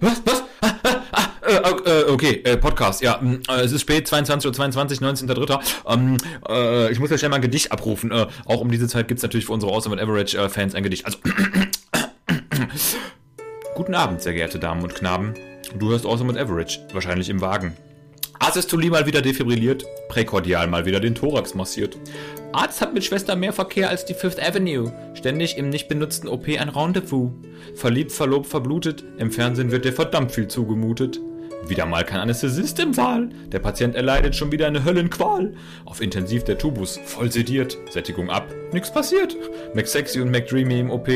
was? Was? Ah, ah, ah, äh, okay, äh, Podcast, ja. Hm, äh, es ist spät, 22.22 Uhr, 22, 19.3. Ähm, äh, ich muss ja schnell mal ein Gedicht abrufen. Äh, auch um diese Zeit gibt es natürlich für unsere Awesome and Average-Fans ein Gedicht. Also, guten Abend, sehr geehrte Damen und Knaben. Du hörst Awesome and Average, wahrscheinlich im Wagen. Asystoli mal wieder defibrilliert, präkordial mal wieder den Thorax massiert. Arzt hat mit Schwester mehr Verkehr als die Fifth Avenue. Ständig im nicht benutzten OP ein Rendezvous. Verliebt, verlobt, verblutet. Im Fernsehen wird dir verdammt viel zugemutet. Wieder mal kein Anästhesist im Saal. Der Patient erleidet schon wieder eine Höllenqual. Auf Intensiv der Tubus, voll sediert. Sättigung ab, nix passiert. McSexy und McDreamy im OP.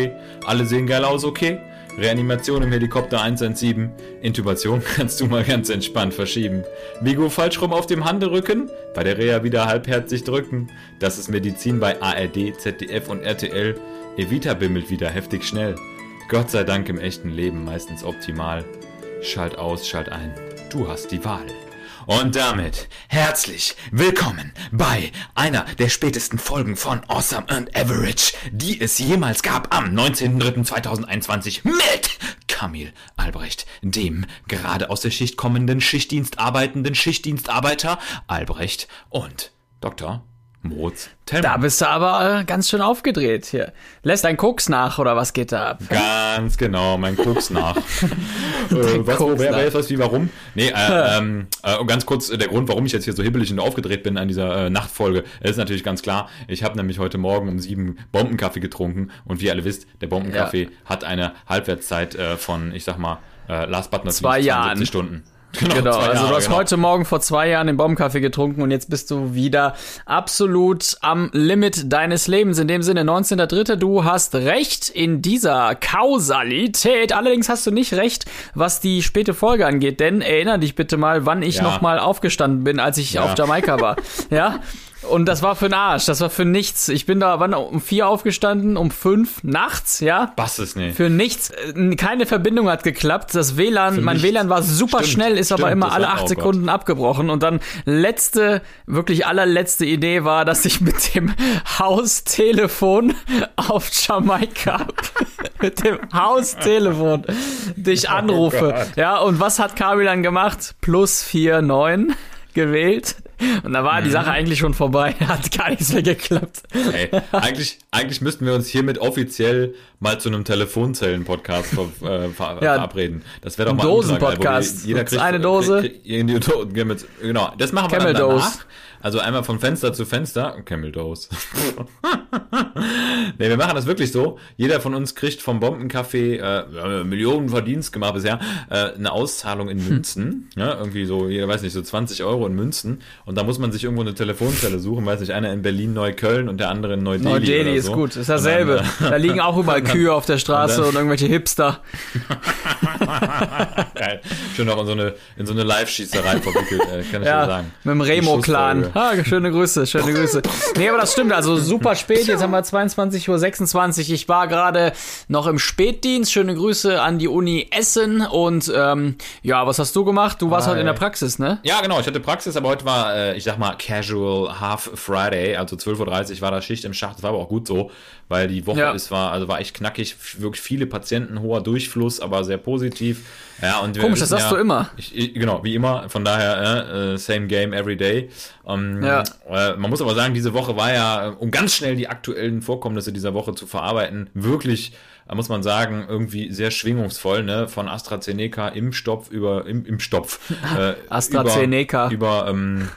Alle sehen geil aus, okay. Reanimation im Helikopter 117. Intubation kannst du mal ganz entspannt verschieben. Vigo falsch rum auf dem Handerücken. Bei der Reha wieder halbherzig drücken. Das ist Medizin bei ARD, ZDF und RTL. Evita bimmelt wieder heftig schnell. Gott sei Dank im echten Leben meistens optimal. Schalt aus, schalt ein. Du hast die Wahl. Und damit herzlich willkommen bei einer der spätesten Folgen von Awesome and Average, die es jemals gab am 19.03.2021 mit Kamil Albrecht, dem gerade aus der Schicht kommenden Schichtdienst arbeitenden Schichtdienstarbeiter Albrecht und Dr. Moritz Tellmann. Da bist du aber äh, ganz schön aufgedreht hier. Lässt dein Koks nach oder was geht da ab? Ganz genau, mein Koks nach. äh, was, Koks wer, wer ist was wie warum? Nee, äh, ähm, äh, ganz kurz äh, der Grund, warum ich jetzt hier so hibbelig und aufgedreht bin an dieser äh, Nachtfolge, ist natürlich ganz klar. Ich habe nämlich heute Morgen um sieben Bombenkaffee getrunken und wie ihr alle wisst, der Bombenkaffee ja. hat eine Halbwertszeit von, ich sag mal, last but not Zwei Jahren. Stunden. Genau, genau. also du hast genau. heute Morgen vor zwei Jahren den Baumkaffee getrunken und jetzt bist du wieder absolut am Limit deines Lebens. In dem Sinne, 19.3., du hast recht in dieser Kausalität. Allerdings hast du nicht recht, was die späte Folge angeht, denn erinner dich bitte mal, wann ich ja. nochmal aufgestanden bin, als ich ja. auf Jamaika war. ja? Und das war für den Arsch, das war für nichts. Ich bin da wann um vier aufgestanden, um fünf nachts, ja. Was ist nicht? Für nichts. Keine Verbindung hat geklappt. Das WLAN, mein WLAN war super stimmt, schnell, ist stimmt, aber immer alle acht Sekunden Gott. abgebrochen. Und dann letzte, wirklich allerletzte Idee war, dass ich mit dem Haustelefon auf Jamaika, mit dem Haustelefon dich oh anrufe. Oh ja, und was hat Kabi dann gemacht? Plus vier neun gewählt. Und da war die Sache eigentlich schon vorbei. Hat gar nichts mehr geklappt. Ey, eigentlich, eigentlich müssten wir uns hiermit offiziell mal zu einem Telefonzellen-Podcast ver, äh, ver ja, verabreden. Das wäre doch mal ein Dosen-Podcast. Jeder kriegt eine Dose. Krieg, krieg, genau, das machen wir Camel dann danach. Dose. Also einmal von Fenster zu Fenster. Camel Dose. nee, wir machen das wirklich so. Jeder von uns kriegt vom Bombencafé, äh, wir haben Millionen Verdienst gemacht bisher, äh, eine Auszahlung in Münzen. Hm. Ja, irgendwie so, jeder weiß nicht, so 20 Euro in Münzen. Und da muss man sich irgendwo eine Telefonzelle suchen, weiß nicht, einer in Berlin Neukölln und der andere in Neu-Delhi. Neu-Delhi ist so. gut, ist dasselbe. Dann, da liegen auch überall Kühe auf der Straße und, und irgendwelche Hipster. Geil. Schön auch in so eine, in so eine Live-Schießerei verwickelt, äh, kann ich ja, sagen. Mit dem Remo-Clan. Ah, schöne Grüße, schöne Grüße. Nee, aber das stimmt, also super spät, jetzt haben wir 22.26 Uhr. Ich war gerade noch im Spätdienst. Schöne Grüße an die Uni Essen und ähm, ja, was hast du gemacht? Du warst Hi. heute in der Praxis, ne? Ja, genau, ich hatte Praxis, aber heute war, äh, ich sag mal, Casual Half Friday, also 12.30 Uhr war da Schicht im Schacht, das war aber auch gut so, weil die Woche ja. ist, war, also war echt knackig, wirklich viele Patienten, hoher Durchfluss, aber sehr positiv. Ja, und Komisch, das sagst ja, du immer. Ich, ich, genau, wie immer, von daher, äh, same game every day. Ähm, ja. Äh, man muss aber sagen, diese Woche war ja, um ganz schnell die aktuellen Vorkommnisse dieser Woche zu verarbeiten, wirklich da muss man sagen, irgendwie sehr schwingungsvoll, ne? Von AstraZeneca im Stopf über im, im Stopf. Äh, AstraZeneca. Über, über ähm,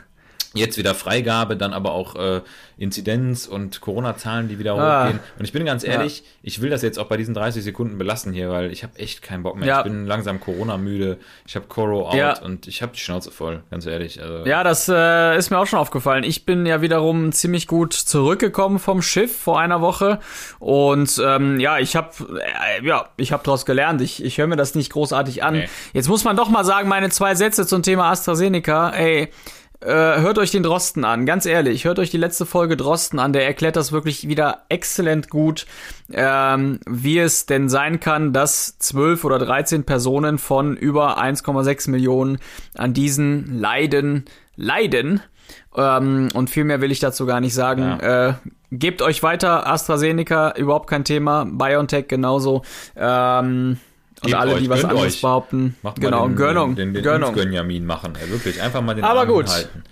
jetzt wieder Freigabe, dann aber auch äh, Inzidenz und Corona-Zahlen, die wieder ah. hochgehen. Und ich bin ganz ehrlich, ja. ich will das jetzt auch bei diesen 30 Sekunden belassen hier, weil ich habe echt keinen Bock mehr. Ja. Ich bin langsam Corona-müde, ich habe Coro out ja. und ich habe die Schnauze voll, ganz ehrlich. Also, ja, das äh, ist mir auch schon aufgefallen. Ich bin ja wiederum ziemlich gut zurückgekommen vom Schiff vor einer Woche und ähm, ja, ich habe äh, ja, ich habe daraus gelernt. Ich, ich höre mir das nicht großartig an. Nee. Jetzt muss man doch mal sagen, meine zwei Sätze zum Thema AstraZeneca. Ey, äh, hört euch den Drosten an, ganz ehrlich, hört euch die letzte Folge Drosten an, der erklärt das wirklich wieder exzellent gut, ähm, wie es denn sein kann, dass 12 oder 13 Personen von über 1,6 Millionen an diesen Leiden leiden. Ähm, und viel mehr will ich dazu gar nicht sagen. Ja. Äh, gebt euch weiter, AstraZeneca, überhaupt kein Thema, BioNTech genauso. Ähm, Und alle, euch, die was anderes euch. behaupten. Macht genau, mal den, Gönnung. Den, den, den Gönnung. Gönjamin machen. Ey, wirklich, einfach mal den Aber Arm gut. hinhalten.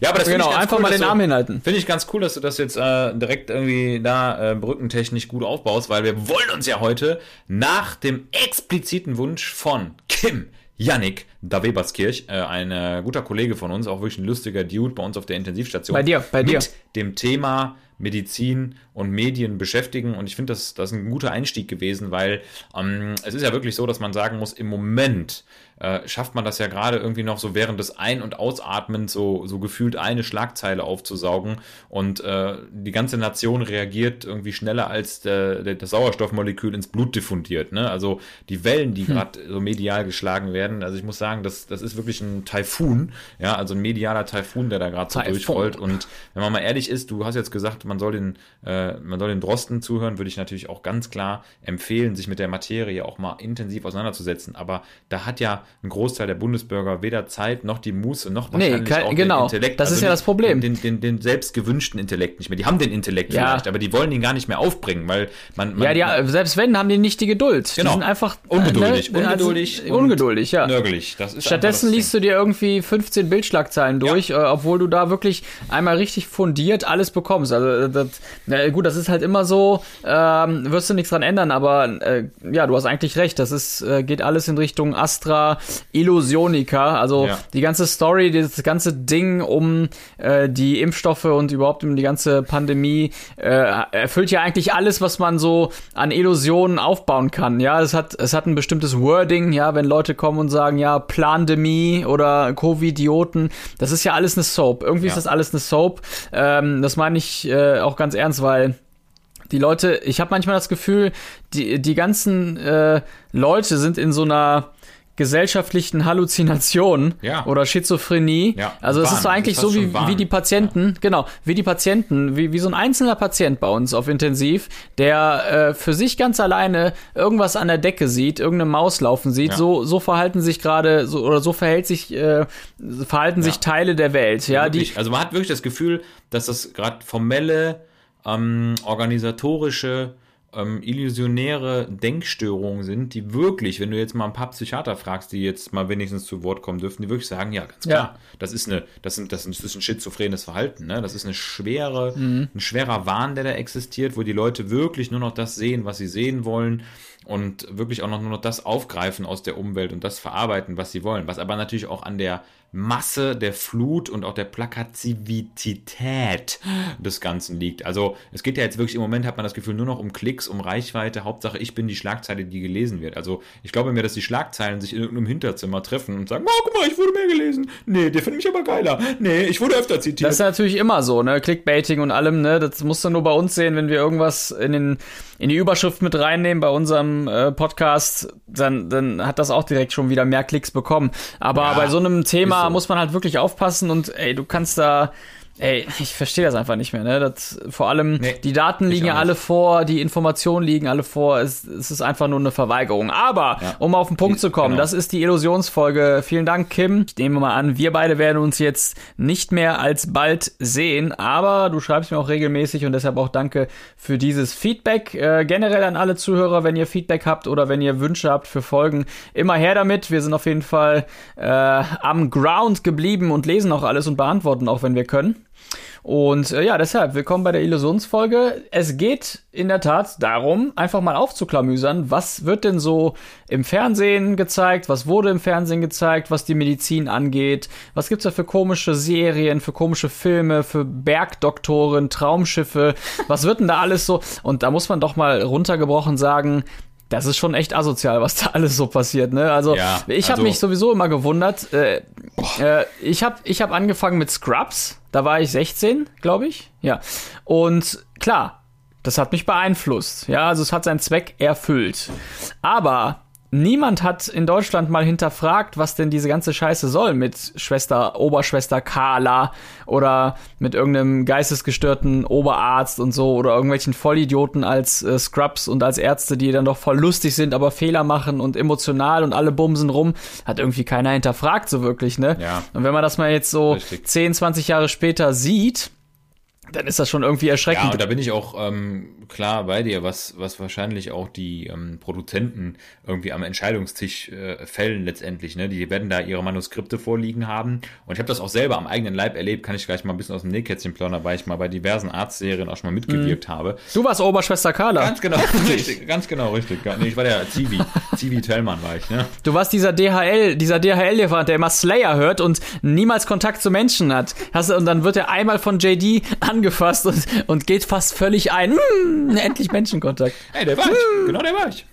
Ja, aber das Genau, ich ganz einfach cool, mal den Arm hinhalten. Finde ich ganz cool, dass du das jetzt äh, direkt irgendwie da äh, brückentechnisch gut aufbaust, weil wir wollen uns ja heute nach dem expliziten Wunsch von Kim Yannick da Weberskirch, äh, ein äh, guter Kollege von uns, auch wirklich ein lustiger Dude bei uns auf der Intensivstation. Bei dir, bei dir. Mit dem Thema Medizin und Medien beschäftigen. Und ich finde, das, das ist ein guter Einstieg gewesen, weil ähm, es ist ja wirklich so, dass man sagen muss, im Moment äh, schafft man das ja gerade irgendwie noch so während des Ein- und Ausatmens so, so gefühlt eine Schlagzeile aufzusaugen und äh, die ganze Nation reagiert irgendwie schneller als der, der, das Sauerstoffmolekül ins Blut diffundiert. Ne? Also die Wellen, die gerade so medial geschlagen werden, also ich muss sagen, das, das ist wirklich ein Taifun, ja, also ein medialer Taifun, der da gerade so durchrollt und wenn man mal ehrlich ist, du hast jetzt gesagt, man soll den, äh, man soll den Drosten zuhören, würde ich natürlich auch ganz klar empfehlen, sich mit der Materie auch mal intensiv auseinanderzusetzen. Aber da hat ja ein Großteil der Bundesbürger weder Zeit noch die Muße noch Nee, wahrscheinlich kein- auch genau. den Intellekt. Also Das ist ja das Problem. Den, den, den selbst gewünschten Intellekt nicht mehr. Die haben den Intellekt Ja. vielleicht, aber die wollen ihn gar nicht mehr aufbringen, weil man, man Ja, die, selbst wenn, haben die nicht die Geduld. Genau. Die sind einfach Ungeduldig, äh, ne, ungeduldig also, ungeduldig, ja. nörgelig. Stattdessen liest du dir irgendwie 15 Bildschlagzeilen durch, äh, obwohl du da wirklich einmal richtig fundiert alles bekommst. Also äh, das, na gut, das ist halt immer so, ähm, wirst du nichts dran ändern, aber äh, ja, du hast eigentlich recht. Das ist äh, geht alles in Richtung Astra Illusionica. Also Ja. die ganze Story, das ganze Ding um äh, die Impfstoffe und überhaupt um die ganze Pandemie äh, erfüllt ja eigentlich alles, was man so an Illusionen aufbauen kann. Ja, es hat es hat ein bestimmtes Wording. Ja, wenn Leute kommen und sagen, ja Plandemie oder Covidioten, das ist ja alles eine Soap. Irgendwie Ja. ist das alles eine Soap. Ähm, das meine ich äh, auch ganz ernst, weil die Leute, ich habe manchmal das Gefühl, die, die ganzen äh, Leute sind in so einer gesellschaftlichen Halluzination Ja. oder Schizophrenie. Ja, also es ist so eigentlich so wie, wie die Patienten, genau, wie die Patienten, wie, wie so ein einzelner Patient bei uns auf Intensiv, der äh, für sich ganz alleine irgendwas an der Decke sieht, irgendeine Maus laufen sieht. Ja. So, so verhalten sich gerade, so, oder so verhält sich, äh, verhalten sich Teile der Welt. Ja, die, wirklich, also man hat wirklich das Gefühl, dass das gerade formelle, ähm, organisatorische, ähm, illusionäre Denkstörungen sind, die wirklich, wenn du jetzt mal ein paar Psychiater fragst, die jetzt mal wenigstens zu Wort kommen dürfen, die wirklich sagen, ja, ganz klar, Ja. das ist eine, das sind, das ist ein schizophrenes Verhalten, ne? Das ist eine schwere, ein schwerer Wahn, der da existiert, wo die Leute wirklich nur noch das sehen, was sie sehen wollen und wirklich auch noch nur noch das aufgreifen aus der Umwelt und das verarbeiten, was sie wollen. Was aber natürlich auch an der Masse der Flut und auch der Plakazivität des Ganzen liegt. Also es geht ja jetzt wirklich im Moment, hat man das Gefühl, nur noch um Klicks, um Reichweite. Hauptsache, ich bin die Schlagzeile, die gelesen wird. Also ich glaube mir, dass die Schlagzeilen sich in irgendeinem Hinterzimmer treffen und sagen, oh, guck mal, ich wurde mehr gelesen. Nee, der findet mich aber geiler. Nee, ich wurde öfter zitiert. Das ist natürlich immer so, ne? Clickbaiting und allem, ne? Das musst du nur bei uns sehen, wenn wir irgendwas in, den, in die Überschrift mit reinnehmen bei unserem äh, Podcast, dann, dann hat das auch direkt schon wieder mehr Klicks bekommen. Aber Ja, bei so einem Thema so. muss man halt wirklich aufpassen und ey, du kannst da. Ey, ich verstehe das einfach nicht mehr, ne? Das, vor allem, Nee, die Daten liegen ja alle vor, die Informationen liegen alle vor, es, es ist einfach nur eine Verweigerung. Aber, Ja. um auf den Punkt zu kommen, genau. das ist die Illusionsfolge. Vielen Dank, Kim. Ich nehme mal an, wir beide werden uns jetzt nicht mehr als bald sehen, aber du schreibst mir auch regelmäßig und deshalb auch danke für dieses Feedback. Äh, generell an alle Zuhörer, wenn ihr Feedback habt oder wenn ihr Wünsche habt für Folgen, immer her damit. Wir sind auf jeden Fall äh, am Ground geblieben und lesen auch alles und beantworten auch, wenn wir können. Und äh, ja, deshalb willkommen bei der Illusionsfolge. Es geht in der Tat darum, einfach mal aufzuklamüsern, was wird denn so im Fernsehen gezeigt, was wurde im Fernsehen gezeigt, was die Medizin angeht, was gibt's da für komische Serien, für komische Filme, für Bergdoktoren, Traumschiffe, was wird denn da alles so? Und da muss man doch mal runtergebrochen sagen, das ist schon echt asozial, was da alles so passiert, ne? Also Ja, ich habe also- mich sowieso immer gewundert. Äh, äh, ich habe ich hab angefangen mit Scrubs. Da war ich 16, glaube ich. Ja. Und klar, das hat mich beeinflusst. Ja, also es hat seinen Zweck erfüllt. Aber niemand hat in Deutschland mal hinterfragt, was denn diese ganze Scheiße soll mit Schwester, Oberschwester Carla oder mit irgendeinem geistesgestörten Oberarzt und so oder irgendwelchen Vollidioten als äh, Scrubs und als Ärzte, die dann doch voll lustig sind, aber Fehler machen und emotional und alle bumsen rum, hat irgendwie keiner hinterfragt so wirklich, ne? Ja. Und wenn man das mal jetzt so Richtig. 10, 20 Jahre später sieht, dann ist das schon irgendwie Ja, erschreckend. und da bin ich auch ähm, klar bei dir, was, was wahrscheinlich auch die ähm, Produzenten irgendwie am Entscheidungstisch äh, fällen letztendlich. Ne? Die werden da ihre Manuskripte vorliegen haben. Und ich habe das auch selber am eigenen Leib erlebt, kann ich gleich mal ein bisschen aus dem Nähkätzchen plaudern, weil ich mal bei diversen Arztserien auch schon mal mitgewirkt mhm. habe. Du warst Oberschwester Carla. Ganz genau, richtig, ganz genau, richtig. Nee, ich war der Zivi. Zivi Tellmann war ich, ne? Du warst dieser DHL, dieser DHL-Lieferant, der immer Slayer hört und niemals Kontakt zu Menschen hat. Hast, und dann wird er einmal von JD angefasst und, und geht fast völlig ein. Hm, endlich Menschenkontakt. Ey, der war ich. Genau, der war ich.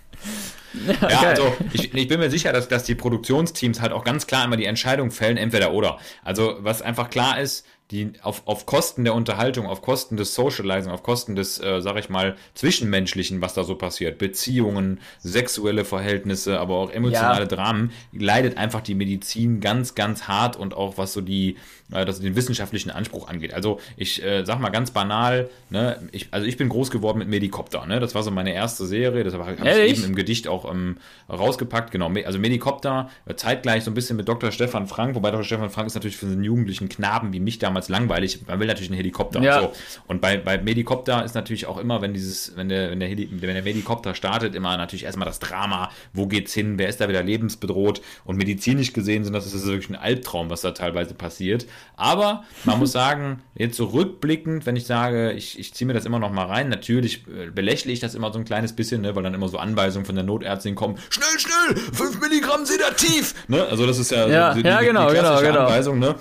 Ja, ja also ich, ich, bin mir sicher, dass, dass die Produktionsteams halt auch ganz klar immer die Entscheidung fällen, entweder oder. Also was einfach klar ist, die auf, auf Kosten der Unterhaltung, auf Kosten des Socializing, auf Kosten des, äh, sag ich mal, Zwischenmenschlichen, was da so passiert, Beziehungen, sexuelle Verhältnisse, aber auch emotionale ja. Dramen, leidet einfach die Medizin ganz, ganz hart und auch was so die, äh, das den wissenschaftlichen Anspruch angeht. Also ich äh, sag mal ganz banal, ne, ich, also ich bin groß geworden mit Medikopter, ne? Das war so meine erste Serie, das habe ich eben im Gedicht auch ähm, rausgepackt, genau. Also Medikopter, äh, zeitgleich so ein bisschen mit Dr. Stefan Frank, wobei Dr. Stefan Frank ist natürlich für einen jugendlichen Knaben wie mich damals damals langweilig. Man will natürlich einen Helikopter. Ja. Und, so. und bei, bei Medikopter ist natürlich auch immer, wenn dieses, wenn der, wenn der, Heli, wenn der Medikopter startet, immer natürlich erstmal das Drama, wo geht's hin, wer ist da wieder lebensbedroht und medizinisch gesehen sind das ist wirklich ein Albtraum, was da teilweise passiert. Aber man muss sagen, jetzt so rückblickend, wenn ich sage, ich, ich ziehe mir das immer noch mal rein, natürlich äh, belächle ich das immer so ein kleines bisschen, ne, weil dann immer so Anweisungen von der Notärztin kommen, schnell, schnell, 5 Milligramm Sedativ, ne, also das ist ja, ja, so die, ja genau, die genau, genau. Anweisung, ne,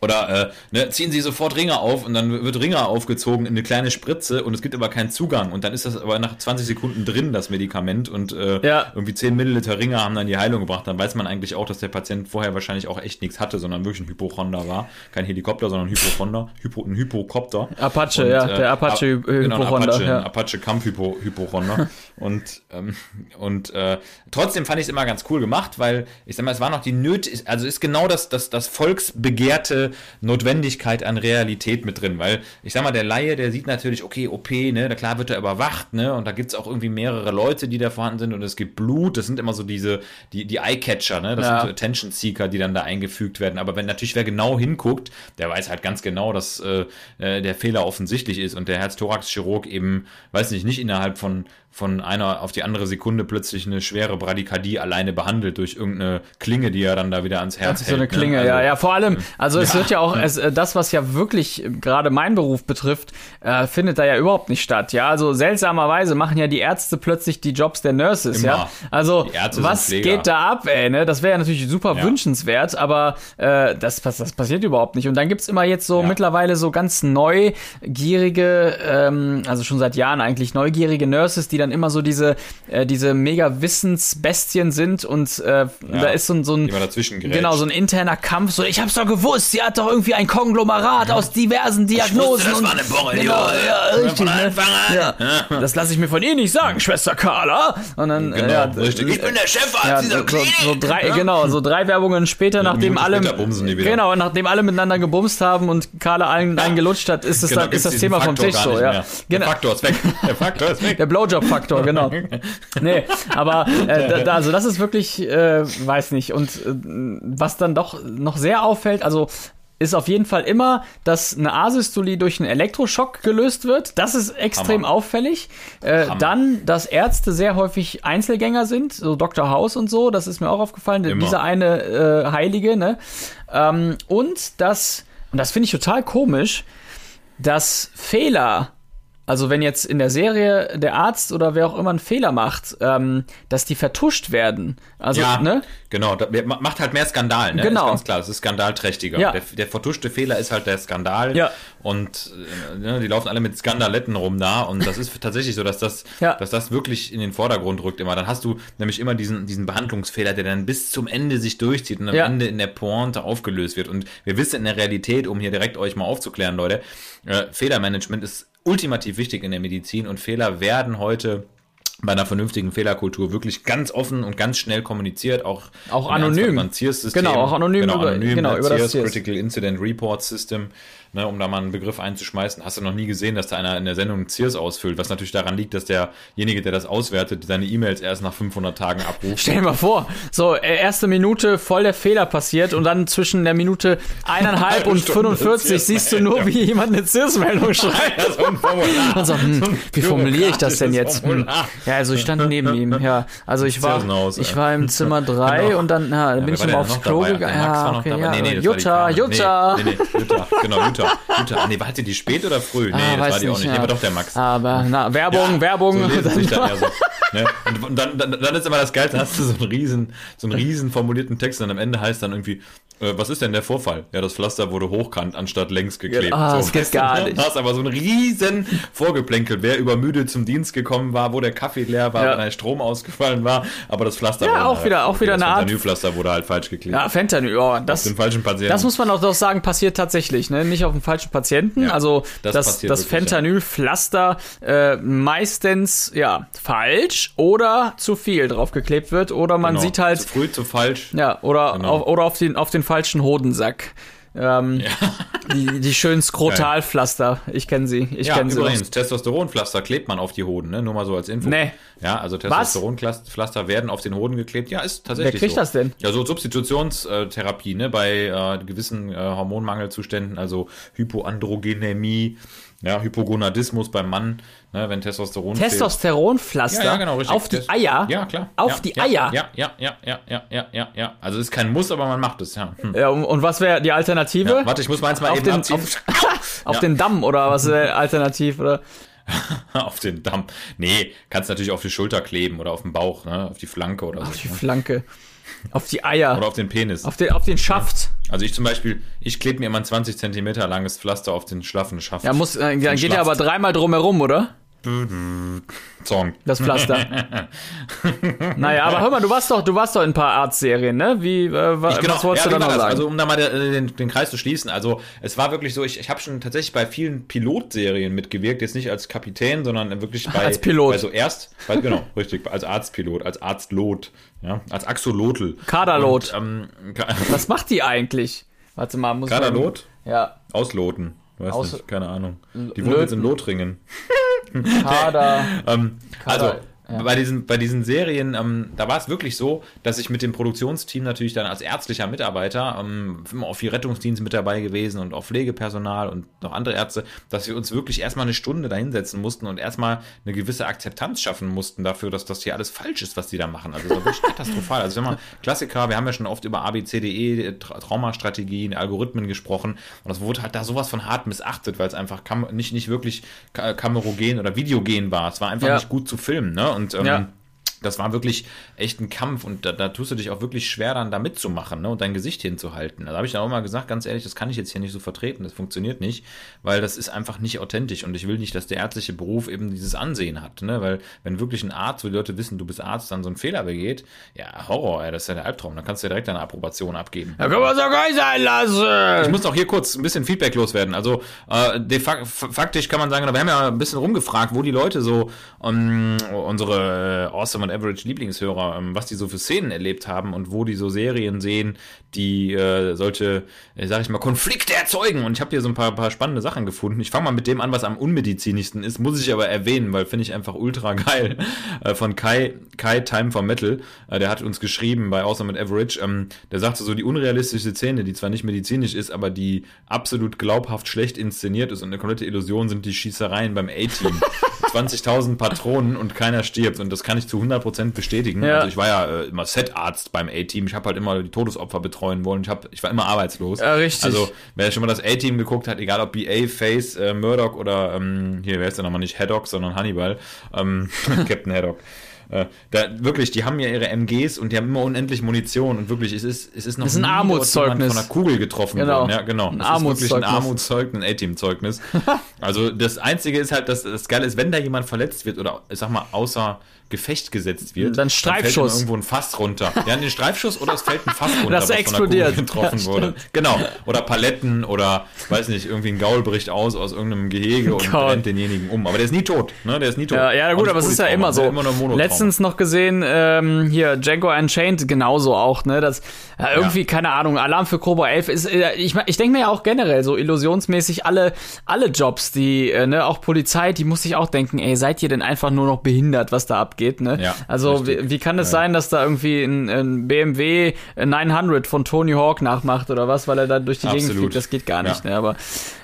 oder äh, ne, ziehen Sie sofort Ringer auf und dann wird Ringer aufgezogen in eine kleine Spritze und es gibt aber keinen Zugang und dann ist das aber nach 20 Sekunden drin, das Medikament und äh, ja. irgendwie 10 Milliliter Ringer haben dann die Heilung gebracht. Dann weiß man eigentlich auch, dass der Patient vorher wahrscheinlich auch echt nichts hatte, sondern wirklich ein Hypochonder war. Kein Helikopter, sondern ein Hypochonder, Hypo, ein Hypokopter. Apache, und, ja, der Apache äh, genau, Hypochonder. Apache, ja. Apache Kampfhypochonder. und ähm, und äh, trotzdem fand ich es immer ganz cool gemacht, weil ich sag mal, es war noch die Nöte, also ist genau das, das, das Volksbegehrte Notwendigkeit an Realität mit drin, weil ich sag mal, der Laie, der sieht natürlich, okay, OP, ne, klar wird er überwacht, ne, und da gibt es auch irgendwie mehrere Leute, die da vorhanden sind und es gibt Blut, das sind immer so diese, die, die Eye-Catcher, ne, das ja. sind so Attention-Seeker, die dann da eingefügt werden, aber wenn natürlich wer genau hinguckt, der weiß halt ganz genau, dass äh, äh der Fehler offensichtlich ist und der Herz-Thorax-Chirurg eben, weiß nicht, nicht innerhalb von von einer auf die andere Sekunde plötzlich eine schwere Bradykardie alleine behandelt durch irgendeine Klinge, die er dann da wieder ans Herz Ach, hält. So eine ne? Klinge, ne? also, ja, ja. Vor allem, also es wird ja auch, es, äh, das, was ja wirklich gerade mein Beruf betrifft, äh, findet da ja überhaupt nicht statt. Ja, also seltsamerweise machen ja die Ärzte plötzlich die Jobs der Nurses. Immer. Ja, also was geht da ab, ey? Ne? Das wäre ja natürlich super ja. wünschenswert, aber äh, das, das, das passiert überhaupt nicht. Und dann gibt's immer jetzt so ja. mittlerweile so ganz neugierige, ähm, also schon seit Jahren eigentlich neugierige Nurses, die dann dann immer so diese, äh, diese mega Wissensbestien sind und äh, ja, da ist so, ein so ein genau so ein interner Kampf. So, ich hab's doch gewusst, sie hat doch irgendwie ein Konglomerat ja. aus diversen Diagnosen. Ich wusste, das und, war eine Borreliose. Genau, ja, richtig, ne? ja. Das lasse ich mir von ihr nicht sagen, Schwester Carla. Und dann, genau, ja, richtig. Ich bin der Chefarzt dieser so, so drei, Genau, so drei Werbungen später, nachdem alle, genau, nachdem alle miteinander gebumst haben und Carla allen einen gelutscht hat, ist es genau, dann, ist das Thema vom Tisch so, ja. Genau. Der Faktor ist weg. Der Faktor ist weg. Der Blowjob-Faktor. Faktor, genau. nee, aber äh, da, also das ist wirklich, äh, weiß nicht. Und äh, was dann doch noch sehr auffällt, also ist auf jeden Fall immer, dass eine Asystolie durch einen Elektroschock gelöst wird. Das ist extrem Hammer. auffällig. Äh, dann, dass Ärzte sehr häufig Einzelgänger sind, so Dr. House und so, das ist mir auch aufgefallen, immer. dieser eine äh, Heilige, ne? Ähm, und dass, und das finde ich total komisch, dass Fehler also wenn jetzt in der Serie der Arzt oder wer auch immer einen Fehler macht, ähm, dass die vertuscht werden. Also, ja, ne? genau, macht halt mehr Skandal, ne? Genau. Ist ganz klar, es ist skandalträchtiger. Ja. Der, der, vertuschte Fehler ist halt der Skandal. Ja. Und äh, ne, die laufen alle mit Skandaletten rum da. Und das ist tatsächlich so, dass das, ja. dass das wirklich in den Vordergrund rückt immer. Dann hast du nämlich immer diesen, diesen Behandlungsfehler, der dann bis zum Ende sich durchzieht und am ja. Ende in der Pointe aufgelöst wird. Und wir wissen in der Realität, um hier direkt euch mal aufzuklären, Leute, äh, Fehlermanagement ist ultimativ wichtig in der Medizin und Fehler werden heute bei einer vernünftigen Fehlerkultur wirklich ganz offen und ganz schnell kommuniziert, auch, auch anonym. Genau, auch anonym, genau, über, anonym genau, über das CIRS, Critical Incident Report System, ne, um da mal einen Begriff einzuschmeißen. Hast du noch nie gesehen, dass da einer in der Sendung CIRS ausfüllt, was natürlich daran liegt, dass derjenige, der das auswertet, seine E-Mails erst nach 500 Tagen abruft. Stell dir mal vor, so äh, erste Minute voll der Fehler passiert und dann zwischen der Minute eineinhalb und 45 siehst du nur, wie jemand eine CIRS-Meldung schreibt. Ja, so ein Formular. Und so, hm, So ein wie formuliere ich das denn jetzt? Formular. Ja, also ich stand neben ihm, ja. Also ich war, ich war im Zimmer drei Genau. und dann, ja, dann bin ich immer aufs Klo gegangen. Ja, okay, ja. Nee, nee, Jutta. Jutta. Nee, nee, nee, Jutta, genau, Jutta. Jutta. Ah, nee, war die die spät oder früh? Nee, Ah, das war die auch nicht, nicht. ja. Nee, war doch der Max. Aber, na, Werbung, Ja, Werbung. So dann- dann ja so. Ne? Und, dann, dann, dann ist immer das Geilste, hast du so einen riesen, so einen riesen formulierten Text und am Ende heißt dann irgendwie, was ist denn der Vorfall? Ja, das Pflaster wurde hochkant anstatt längs geklebt. Ah, so, das geht gar nicht. Da hast aber so einen riesen Vorgeplänkel, wer übermüdet zum Dienst gekommen war, wo der Kaffee leer war, Ja. weil der Strom ausgefallen war, aber das Pflaster Ja, wurde auch halt- wieder- auch wieder das eine Art- Fentanylpflaster wurde halt falsch geklebt. Ja, Fentanyl, oh, das, den falschen Patienten. das muss man auch doch sagen, passiert tatsächlich, ne? Nicht auf den falschen Patienten. Ja, also das das, das. Fentanylpflaster äh, meistens ja falsch oder zu viel draufgeklebt wird oder man Genau. sieht halt Zu früh, zu falsch. ja oder Genau. auf, oder auf den auf den falschen Hodensack. Ähm, die, die schönen Skrotalpflaster. Ich kenne sie. Ich Ja, kenne sie. übrigens, Testosteronpflaster klebt man auf die Hoden, ne? Nur mal so als Info. Nee. Ja, also Testosteronpflaster werden auf den Hoden geklebt. Ja, ist tatsächlich Wer kriegt so. das denn? Ja, so Substitutionstherapie, ne? Bei äh, gewissen äh, Hormonmangelzuständen, also Hypoandrogenämie, ja, Hypogonadismus beim Mann, ne? Wenn Testosteron. Testosteronpflaster Ja, ja, genau, richtig. auf die Eier. Ja, klar. Auf ja, die ja, Eier. Ja, ja, ja, ja, ja, ja, ja, ja. Also ist kein Muss, aber man macht es, ja. Hm. Ja, und, und was wäre die Alternative? Ja. Warte, ich muss meins mal auf eben den, abziehen. auf, auf Ja. den Damm oder was wäre alternativ oder? auf den Damm. Nee, kannst natürlich auf die Schulter kleben oder auf den Bauch, ne? Auf die Flanke oder so. Auf die Flanke. Auf die Eier. Oder auf den Penis. auf den, auf den Schaft. Also ich zum Beispiel, ich klebe mir immer ein 20 Zentimeter langes Pflaster auf den schlaffen Schaft. Ja, muss, äh, dann geht er aber dreimal drumherum, oder? Song. Das Pflaster. naja, aber hör mal, du warst doch, du warst doch in ein paar Arztserien, ne? Wie, äh, wa, Ich, genau, was wolltest ja, du da noch das? sagen? Also um da mal den, den, den Kreis zu schließen, also es war wirklich so, ich, ich habe schon tatsächlich bei vielen Pilotserien mitgewirkt, jetzt nicht als Kapitän, sondern wirklich bei, Als Pilot. bei so erst, bei, genau, richtig, als Arztpilot, als Arztlot, ja, als Axolotl. Kaderlot. Und, ähm, was macht die eigentlich? Warte mal, muss Kaderlot? Man, ja, Ausloten. Weiß Aus- nicht, keine Ahnung. Die wohnt jetzt in Lothringen. Kader. Ähm, also, Kader, ja. bei, diesen, bei diesen Serien, ähm, da war es wirklich so, dass ich mit dem Produktionsteam natürlich dann als ärztlicher Mitarbeiter, ähm, immer auch viel Rettungsdienst mit dabei gewesen und auch Pflegepersonal und noch andere Ärzte, dass wir uns wirklich erstmal eine Stunde da hinsetzen mussten und erstmal eine gewisse Akzeptanz schaffen mussten dafür, dass das hier alles falsch ist, was die da machen. Also, das war wirklich katastrophal. Also, wenn man Klassiker, wir haben ja schon oft über ABCDE, Tra Traumastrategien, Algorithmen gesprochen und das wurde halt da sowas von hart missachtet, weil es einfach kam, nicht, nicht wirklich ka kamerogen oder videogen war. Es war einfach Ja. nicht gut zu filmen, ne? Und ähm, Ja. Das war wirklich echt ein Kampf und da, da tust du dich auch wirklich schwer dann da mitzumachen ne? und dein Gesicht hinzuhalten. Da habe ich dann auch mal gesagt, ganz ehrlich, das kann ich jetzt hier nicht so vertreten, das funktioniert nicht, weil das ist einfach nicht authentisch und ich will nicht, dass der ärztliche Beruf eben dieses Ansehen hat, ne? weil wenn wirklich ein Arzt, wo die Leute wissen, du bist Arzt, dann so einen Fehler begeht, ja, Horror, ey, das ist ja der Albtraum, dann kannst du ja direkt eine Approbation abgeben. Da können wir gar nicht sein Ich lassen. muss auch hier kurz ein bisschen Feedback loswerden. Also äh, de fac faktisch kann man sagen, wir haben ja ein bisschen rumgefragt, wo die Leute so, ähm, unsere äh, Awesome und Average Lieblingshörer, ähm, was die so für Szenen erlebt haben und wo die so Serien sehen, die äh, solche, äh, sag ich mal, Konflikte erzeugen. Und ich habe hier so ein paar, paar spannende Sachen gefunden. Ich fange mal mit dem an, was am unmedizinischsten ist, muss ich aber erwähnen, weil finde ich einfach ultra geil. Äh, von Kai, Kai Time for Metal, äh, der hat uns geschrieben bei Awesome and Average, ähm, der sagte so, die unrealistische Szene, die zwar nicht medizinisch ist, aber die absolut glaubhaft schlecht inszeniert ist und eine komplette Illusion sind die Schießereien beim A-Team. 20.000 Patronen und keiner stirbt und das kann ich zu 100% bestätigen. Ja. Also ich war ja äh, immer Setarzt beim A-Team, ich habe halt immer die Todesopfer betreuen wollen, ich, hab, ich war immer arbeitslos. Ja, richtig. Also wer schon mal das A-Team geguckt hat, egal ob BA, Face, äh, Murdoch oder ähm, hier, wer ist der nochmal nicht Haddock, sondern Hannibal, ähm, Captain Haddock. Äh, da, wirklich, die haben ja ihre MGs und die haben immer unendlich Munition und wirklich, es ist, es ist noch Das ist ein Armutszeugnis. von einer Kugel getroffen Genau. worden. Ja, genau. Ein Es ist wirklich ein Armutszeugnis. Armutszeugnis, ein A-Team-Zeugnis. also das Einzige ist halt, dass das Geile ist, wenn da jemand verletzt wird oder, ich sag mal, außer Gefecht gesetzt wird, Dann fällt immer Streifschuss. irgendwo ein Fass runter. Ja, den Streifschuss oder es fällt ein Fass runter, Das was explodiert. von getroffen Ja, wurde. Genau. Oder Paletten oder, weiß nicht, irgendwie ein Gaul bricht aus aus irgendeinem Gehege und Gaul. brennt denjenigen um. Aber der ist nie tot, ne? Der ist nie tot. Ja, ja gut, aber es ist ja immer so. der hat Immer. Letztens noch gesehen, ähm, hier Django Unchained genauso auch, ne? Das äh, irgendwie, keine Ahnung, Alarm für Cobra 11 ist, äh, ich, ich denke mir ja auch generell so illusionsmäßig alle, alle Jobs, die, äh, ne, auch Polizei, die muss sich auch denken, ey, seid ihr denn einfach nur noch behindert, was da abgeht, ne? Ja, also wie, wie kann es sein, dass da irgendwie ein, ein BMW 900 von Tony Hawk nachmacht oder was, weil er da durch die Gegend fliegt? Das geht gar nicht, Ja. ne? Aber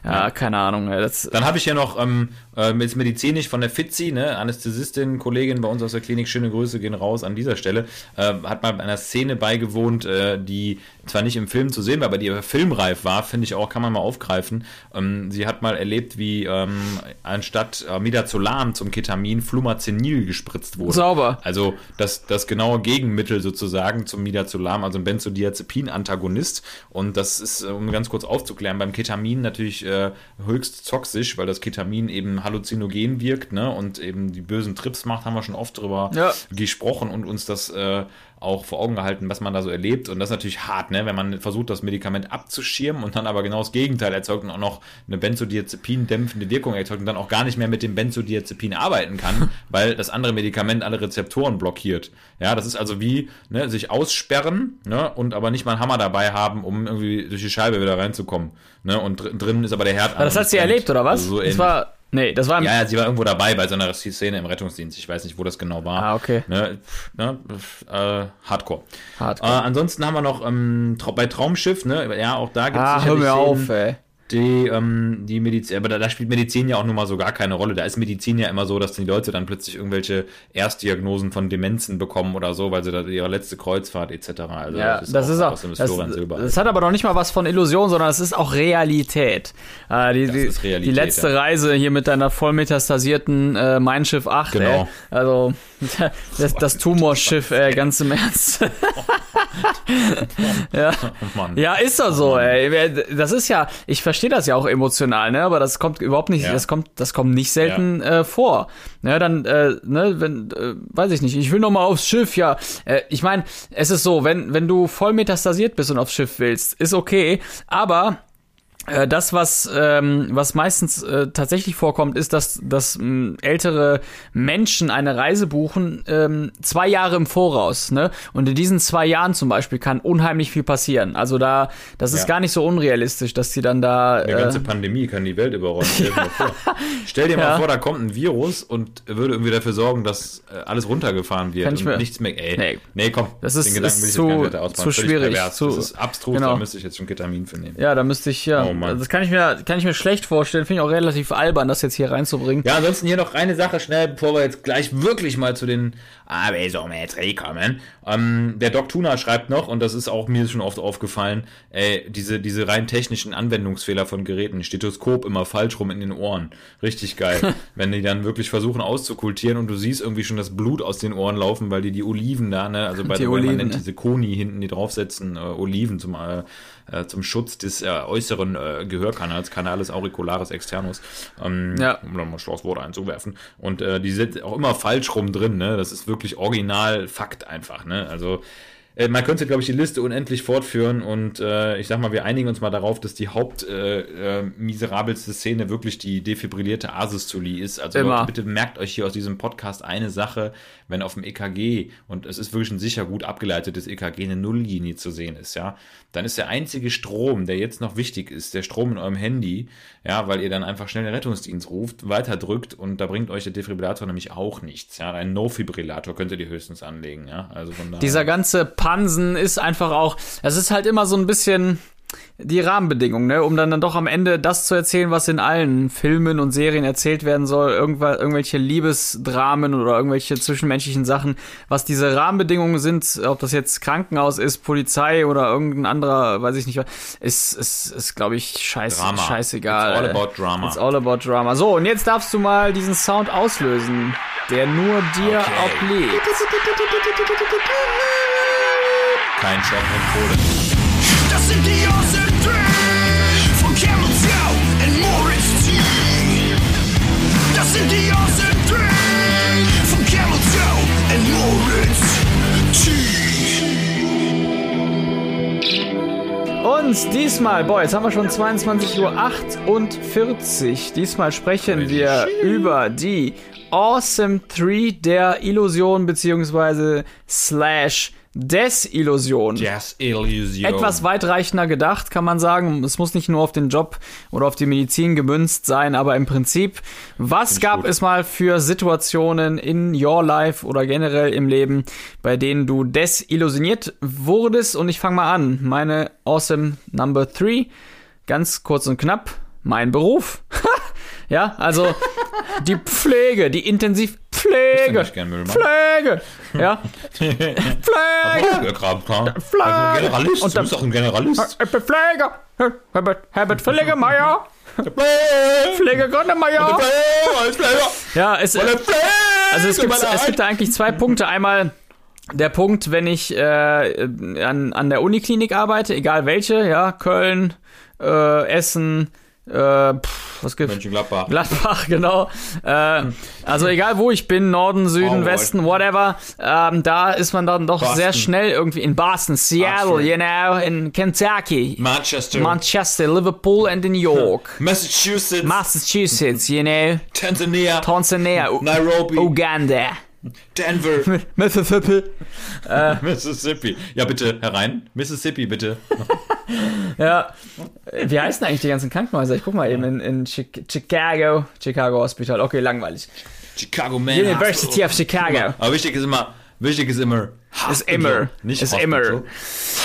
ja, keine Ahnung, das, Dann habe ich hier noch ähm, äh, jetzt medizinisch von der Fitzi, ne, Anästhesistin, Kollegin bei uns aus der Klinik, schöne Grüße gehen raus an dieser Stelle, äh, hat mal einer Szene beigewohnt, äh, die zwar nicht im Film zu sehen war, aber die aber filmreif war, finde ich auch, kann man mal aufgreifen. Ähm, sie hat mal erlebt, wie ähm, anstatt Midazolam zum Ketamin Flumazenil gespritzt wurde. Sauber. Also das, das genaue Gegenmittel sozusagen zum Midazolam, also ein Benzodiazepin-Antagonist. Und das ist, äh, um ganz kurz aufzuklären, beim Ketamin natürlich äh, höchst toxisch, weil das Ketamin eben halluzinogen wirkt ne? und eben die bösen Trips macht, haben wir schon oft drüber Ja. gesprochen und uns das äh, auch vor Augen gehalten, was man da so erlebt. Und das ist natürlich hart, ne? wenn man versucht, das Medikament abzuschirmen und dann aber genau das Gegenteil erzeugt und auch noch eine Benzodiazepin-dämpfende Wirkung erzeugt und dann auch gar nicht mehr mit dem Benzodiazepin arbeiten kann, weil das andere Medikament alle Rezeptoren blockiert. Ja, das ist also wie ne, sich aussperren ne, und aber nicht mal einen Hammer dabei haben, um irgendwie durch die Scheibe wieder reinzukommen. Ne? Und dr drinnen ist aber der Herd. Aber das an sie brennt. erlebt, oder was? Also so das war, nee, das war im Ja, ja, sie war irgendwo dabei bei so einer Szene im Rettungsdienst. Ich weiß nicht, wo das genau war. Ah, okay. Ne, ne, äh, Hardcore. Hardcore. Äh, ansonsten haben wir noch ähm, bei Traumschiff, ne, ja, auch da gibt es Ah, hör mir auf, ey. Die, ähm, die Medizin, aber da, da spielt Medizin ja auch nun mal so gar keine Rolle. Da ist Medizin ja immer so, dass die Leute dann plötzlich irgendwelche Erstdiagnosen von Demenzen bekommen oder so, weil sie da ihre letzte Kreuzfahrt etc. Also Ja, das ist auch, aus dem das, Florian Silber. das hat aber noch nicht mal was von Illusion, sondern es ist auch Realität. Äh, die, die, ist Realität, die letzte ja. Reise hier mit deiner vollmetastasierten äh, Mein Schiff 8, Genau. ey. Also, das, das Tumorschiff, ey, ganz im Ernst. ja. oh. Ja, ist doch so, ey. Das ist ja, ich verstehe das ja auch emotional, ne, aber das kommt überhaupt nicht, Ja. das kommt, das kommt nicht selten äh, vor. Ne, dann, äh, ne, wenn, äh, weiß ich nicht, ich will noch mal aufs Schiff, ja. Äh, ich meine, es ist so, wenn, wenn du voll metastasiert bist und aufs Schiff willst, ist okay, aber das, was, ähm, was meistens äh, tatsächlich vorkommt, ist, dass, dass ähm, ältere Menschen eine Reise buchen, ähm, zwei Jahre im Voraus, ne? Und in diesen zwei Jahren zum Beispiel kann unheimlich viel passieren. Also da, das ist Ja. gar nicht so unrealistisch, dass die dann da. Eine ganze Äh, Pandemie kann die Welt überrollen. Stell dir mal vor. Stell dir mal Ja. vor, da kommt ein Virus und würde irgendwie dafür sorgen, dass äh, alles runtergefahren wird Kann ich und mir- nichts mehr. Ey, Nee. nee, komm, Das ist- den Gedanken ist will ich zu- jetzt gar nicht weiter zu schwierig, zu- das ist abstrus, genau. da müsste ich jetzt schon Ketamin für nehmen. ja, da müsste ich, ja, Oh Mann. das kann ich mir, kann ich mir schlecht vorstellen. Finde ich auch relativ albern, das jetzt hier reinzubringen. Ja, ansonsten hier noch eine Sache schnell, bevor wir jetzt gleich wirklich mal zu den Abesometrie kommen. Ähm, der Doc Tuna schreibt noch, und das ist auch mir schon oft aufgefallen, ey, diese, diese rein technischen Anwendungsfehler von Geräten. Stethoskop immer falsch rum in den Ohren. Richtig geil. Wenn die dann wirklich versuchen auszukultieren und du siehst irgendwie schon das Blut aus den Ohren laufen, weil die die Oliven da, ne, also bei Die der man Oliven, nennt ne? diese Koni hinten, die draufsetzen, äh, Oliven zum, äh, äh, zum Schutz des äh, äußeren äh, Gehörkanals, Canales auricularis externus. Ähm, Ja. um da mal ein Wort einzuwerfen. Und äh, die sind auch immer falsch rum drin, ne? Das ist wirklich original Fakt einfach, ne? Also äh, man könnte, glaube ich, die Liste unendlich fortführen und äh, ich sag mal, wir einigen uns mal darauf, dass die haupt äh, äh, Szene wirklich die defibrillierte Asystolie ist. Also. Leute, bitte merkt euch hier aus diesem Podcast eine Sache, wenn auf dem EKG, und es ist wirklich ein sicher gut abgeleitetes EKG, eine Nulllinie zu sehen ist, ja, dann ist der einzige Strom, der jetzt noch wichtig ist, der Strom in eurem Handy, ja, weil ihr dann einfach schnell den Rettungsdienst ruft, weiterdrückt und da bringt euch der Defibrillator nämlich auch nichts, ja. Ein No-Fibrillator könnt ihr die höchstens anlegen, ja. Also von daher. Dieser ganze Pansen ist einfach auch, es ist halt immer so ein bisschen, die Rahmenbedingungen, ne? um dann, dann doch am Ende das zu erzählen, was in allen Filmen und Serien erzählt werden soll, irgendwa, irgendwelche Liebesdramen oder irgendwelche zwischenmenschlichen Sachen, was diese Rahmenbedingungen sind, ob das jetzt Krankenhaus ist, Polizei oder irgendein anderer, weiß ich nicht, ist, ist, ist glaube ich, scheiß, Drama. scheißegal. It's all about drama. It's all about drama. So, und jetzt darfst du mal diesen Sound auslösen, der nur dir Okay. obliegt. Kein Schock empfohlen. Das sind die Awesome sind die Awesome Three von Camel Joe und Morris T. Und diesmal, boah, jetzt haben wir schon 22.48 Uhr. Diesmal sprechen wir über die Awesome 3 der Illusion beziehungsweise slash Desillusion. Yes, Illusion. Etwas weitreichender gedacht, kann man sagen. Es muss nicht nur auf den Job oder auf die Medizin gemünzt sein, aber im Prinzip, was gab gut. es mal für Situationen in your life oder generell im Leben, bei denen du desillusioniert wurdest? Und ich fange mal an. Meine awesome Number 3, ganz kurz und knapp, mein Beruf. ja, also die Pflege, die Müllmann? Pflege. Ja. Pflege. Ja, klar. Flag. Also. Und du dann- bist doch ein Generalist. Ich bin Pfleger. Herbert, Herbert Pflegemeier. Pflege klar. Ja, es, Pflege, also es gibt, es gibt da eigentlich zwei Punkte. Einmal der Punkt, wenn ich äh, an, an der Uniklinik arbeite, egal welche, ja, Köln, äh, Essen, äh, pff, was gibt's? Mönchengladbach. Gladbach, genau. Äh, also egal wo ich bin, Norden, Süden, Braunschweig. Westen, whatever, ähm, da ist man dann doch Boston. sehr schnell irgendwie in Boston, Seattle, Oxford. you know, in Kentucky, Manchester. Manchester, Liverpool and in New York, Massachusetts. Massachusetts, you know. Tansania, U- Nairobi. Uganda, Denver. Mississippi. Mississippi. Ja, bitte herein. Mississippi, bitte. Ja. Wie heißen eigentlich die ganzen Krankenhäuser? Ich guck mal eben in, in Chi- Chicago, Chicago Hospital. Okay, langweilig. Chicago Man. University of Chicago. Aber wichtig ist immer, wichtig ist immer. Ist immer. Nicht Ist immer.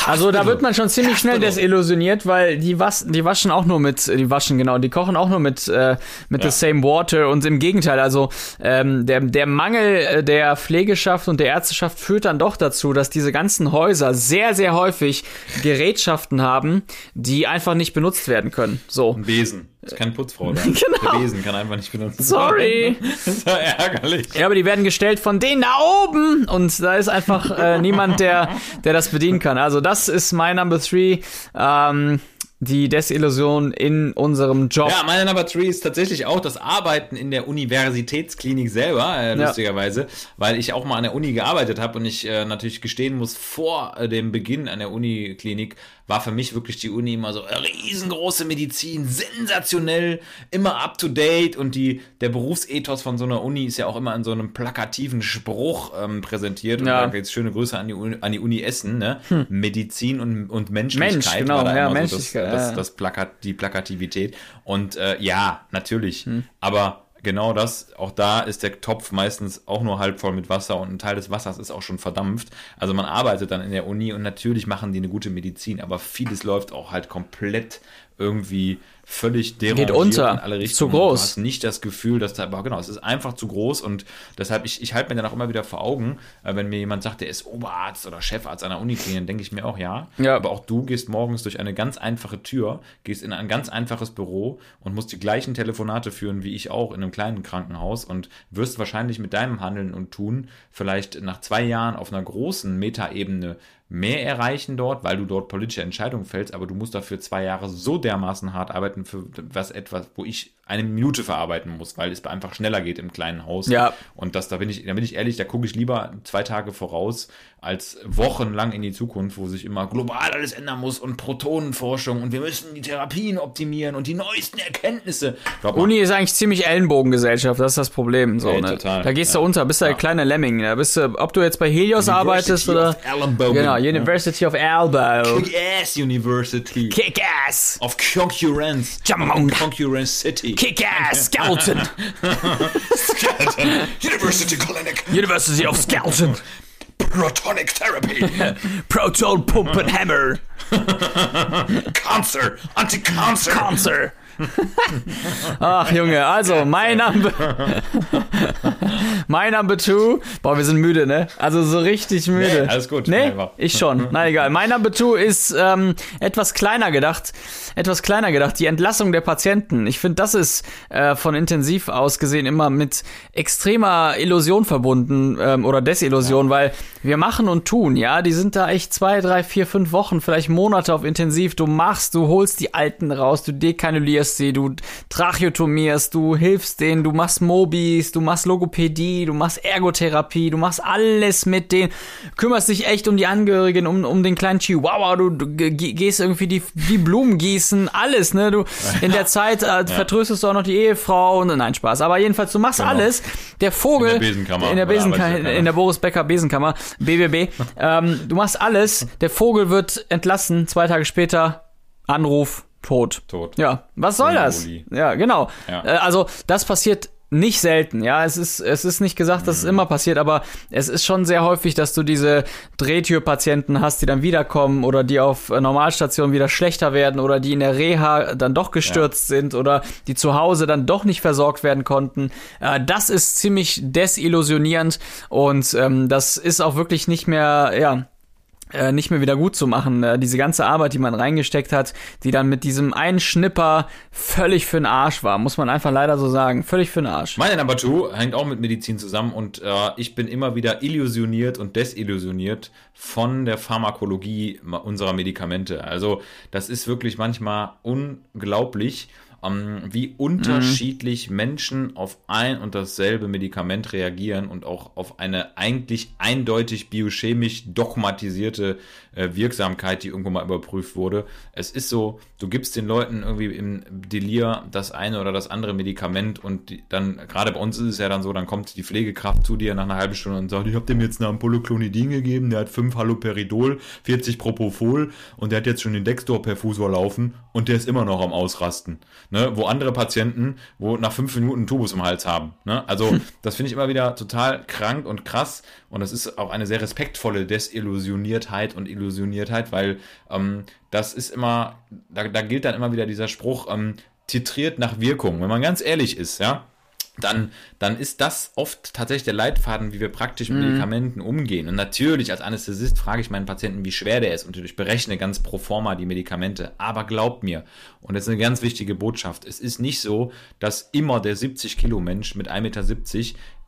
Also da wird man schon ziemlich schnell Hospital. desillusioniert, weil die, was, die waschen auch nur mit, die waschen genau, die kochen auch nur mit, äh, mit Ja. the same water und im Gegenteil, also ähm, der, der Mangel äh, der Pflegeschaft und der Ärzteschaft führt dann doch dazu, dass diese ganzen Häuser sehr, sehr häufig Gerätschaften haben, die einfach nicht benutzt werden können. So. Ein Besen. Ist keine Putzfrau da. Genau. Der Besen kann einfach nicht benutzen. Sorry. Das ist ja ärgerlich. Ja, aber die werden gestellt von denen da oben und da ist einfach äh, niemand, der, der das bedienen kann. Also das ist mein Number Three, ähm, die Desillusion in unserem Job. Ja, meine Number 3 ist tatsächlich auch das Arbeiten in der Universitätsklinik selber, äh, Ja. lustigerweise, weil ich auch mal an der Uni gearbeitet habe und ich äh, natürlich gestehen muss, vor äh, dem Beginn an der Uniklinik war für mich wirklich die Uni immer so äh, riesengroße Medizin, sensationell, immer up to date und die, der Berufsethos von so einer Uni ist ja auch immer in so einem plakativen Spruch ähm, präsentiert. Und Ja. da jetzt schöne Grüße an die Uni, an die Uni Essen, ne? Medizin und, und Menschlichkeit Mensch, genau, ja, immer so das, Menschlichkeit, das, das Plakat, die Plakativität. Und äh, ja, natürlich. Hm. Aber genau das, auch da ist der Topf meistens auch nur halb voll mit Wasser und ein Teil des Wassers ist auch schon verdampft. Also man arbeitet dann in der Uni und natürlich machen die eine gute Medizin, aber vieles läuft auch halt komplett irgendwie völlig derangiert unter. in alle Zu Richtungen. groß. Du hast nicht das Gefühl, dass da, aber genau, es ist einfach zu groß und deshalb, ich, ich halte mir dann auch immer wieder vor Augen, äh, wenn mir jemand sagt, der ist Oberarzt oder Chefarzt einer Uniklinik, dann denke ich mir auch, ja, Ja. aber auch du gehst morgens durch eine ganz einfache Tür, gehst in ein ganz einfaches Büro und musst die gleichen Telefonate führen wie ich auch in einem kleinen Krankenhaus und wirst wahrscheinlich mit deinem Handeln und Tun vielleicht nach zwei Jahren auf einer großen Metaebene mehr erreichen dort, weil du dort politische Entscheidungen fällst, aber du musst dafür zwei Jahre so dermaßen hart arbeiten für was etwas, wo ich eine Minute verarbeiten muss, weil es einfach schneller geht im kleinen Haus. Ja. Und das, da bin ich, da bin ich ehrlich, da gucke ich lieber zwei Tage voraus als wochenlang in die Zukunft, wo sich immer global alles ändern muss und Protonenforschung und wir müssen die Therapien optimieren und die neuesten Erkenntnisse. Glaub mal, Uni ist eigentlich ziemlich Ellenbogengesellschaft, das ist das Problem. So, Ey, ne? total. Da gehst Ja. du unter, bist du der Ja. kleine Lemming. Da bist du, ob du jetzt bei Helios arbeitest University oder. of Ellenbogen. Genau, University of Elbow. Kick-Ass University Kick-Ass! of Concurrence. Jamong. Concurrence City. Kick-Ass Skeleton! Skeleton. University Clinic. University of Skeleton! Protonic Therapy. Proton Pump and Hammer! Cancer! Anti-Cancer! Cancer. Ach Junge, also mein Number mein Number two. Boah, wir sind müde, ne? Also so richtig müde. Nee, alles gut. Nee, ich schon. Na egal. Mein Number two ist ähm, etwas kleiner gedacht. Etwas kleiner gedacht. Die Entlassung der Patienten. Ich finde, das ist äh, von intensiv aus gesehen immer mit extremer Illusion verbunden ähm, oder Desillusion, weil wir machen und tun, ja. Die sind da echt zwei, drei, vier, fünf Wochen, vielleicht Monate auf intensiv. Du machst, du holst die Alten raus, du dekanulierst sie, du tracheotomierst, du hilfst denen, du machst Mobis, du machst Logopädie, du machst Ergotherapie, du machst alles mit denen, kümmerst dich echt um die Angehörigen, um, um den kleinen Chihuahua, du, du ge- gehst irgendwie die, die Blumen gießen, alles, ne? Du in der Zeit äh, vertröstest du auch noch die Ehefrau und nein, Spaß. Aber jedenfalls, du machst alles. Der Vogel In der Besenkammer. in der Besenkammer, Arbeitskammer. in der Boris Becker Besenkammer, BBB. ähm, du machst alles. Der Vogel wird entlassen. Zwei Tage später Anruf tot. Tot. Ja, was soll das? Ja, genau. Ja. Äh, also das passiert nicht selten, ja. Es ist, es ist nicht gesagt, dass es immer passiert, aber es ist schon sehr häufig, dass du diese Drehtürpatienten hast, die dann wiederkommen oder die auf äh, Normalstationen wieder schlechter werden oder die in der Reha dann doch gestürzt sind oder die zu Hause dann doch nicht versorgt werden konnten. Äh, das ist ziemlich desillusionierend und ähm, das ist auch wirklich nicht mehr, ja, äh, nicht mehr wieder gut zu machen. Äh, diese ganze Arbeit, die man reingesteckt hat, die dann mit diesem einen Schnipper völlig für den Arsch war, muss man einfach leider so sagen. Völlig für den Arsch. Meine Number Two hängt auch mit Medizin zusammen und äh, ich bin immer wieder illusioniert und desillusioniert von der Pharmakologie ma- unserer Medikamente. Also das ist wirklich manchmal unglaublich, ähm, wie unterschiedlich Menschen auf ein und dasselbe Medikament reagieren und auch auf eine eigentlich eindeutig biochemisch dogmatisierte Wirksamkeit, die irgendwo mal überprüft wurde. Es ist so, du gibst den Leuten irgendwie im Delir das eine oder das andere Medikament und die, dann, gerade bei uns ist es ja dann so, dann kommt die Pflegekraft zu dir nach einer halben Stunde und sagt, ich habe dem jetzt eine Ampulle Clonidin gegeben, der hat 5 Haloperidol, 40 Propofol und der hat jetzt schon den Dextor-Perfusor laufen und der ist immer noch am Ausrasten. Ne? Wo andere Patienten, wo nach fünf Minuten einen Tubus im Hals haben. Ne? Also das finde ich immer wieder total krank und krass und das ist auch eine sehr respektvolle Desillusioniertheit und Illusioniertheit, weil ähm, das ist immer, da, da gilt dann immer wieder dieser Spruch, ähm, titriert nach Wirkung. Wenn man ganz ehrlich ist, ja, dann, dann ist das oft tatsächlich der Leitfaden, wie wir praktisch mit Medikamenten umgehen. Und natürlich als Anästhesist frage ich meinen Patienten, wie schwer der ist und ich berechne ganz pro forma die Medikamente. Aber glaubt mir, und das ist eine ganz wichtige Botschaft, es ist nicht so, dass immer der 70 Kilo Mensch mit 1,70 Meter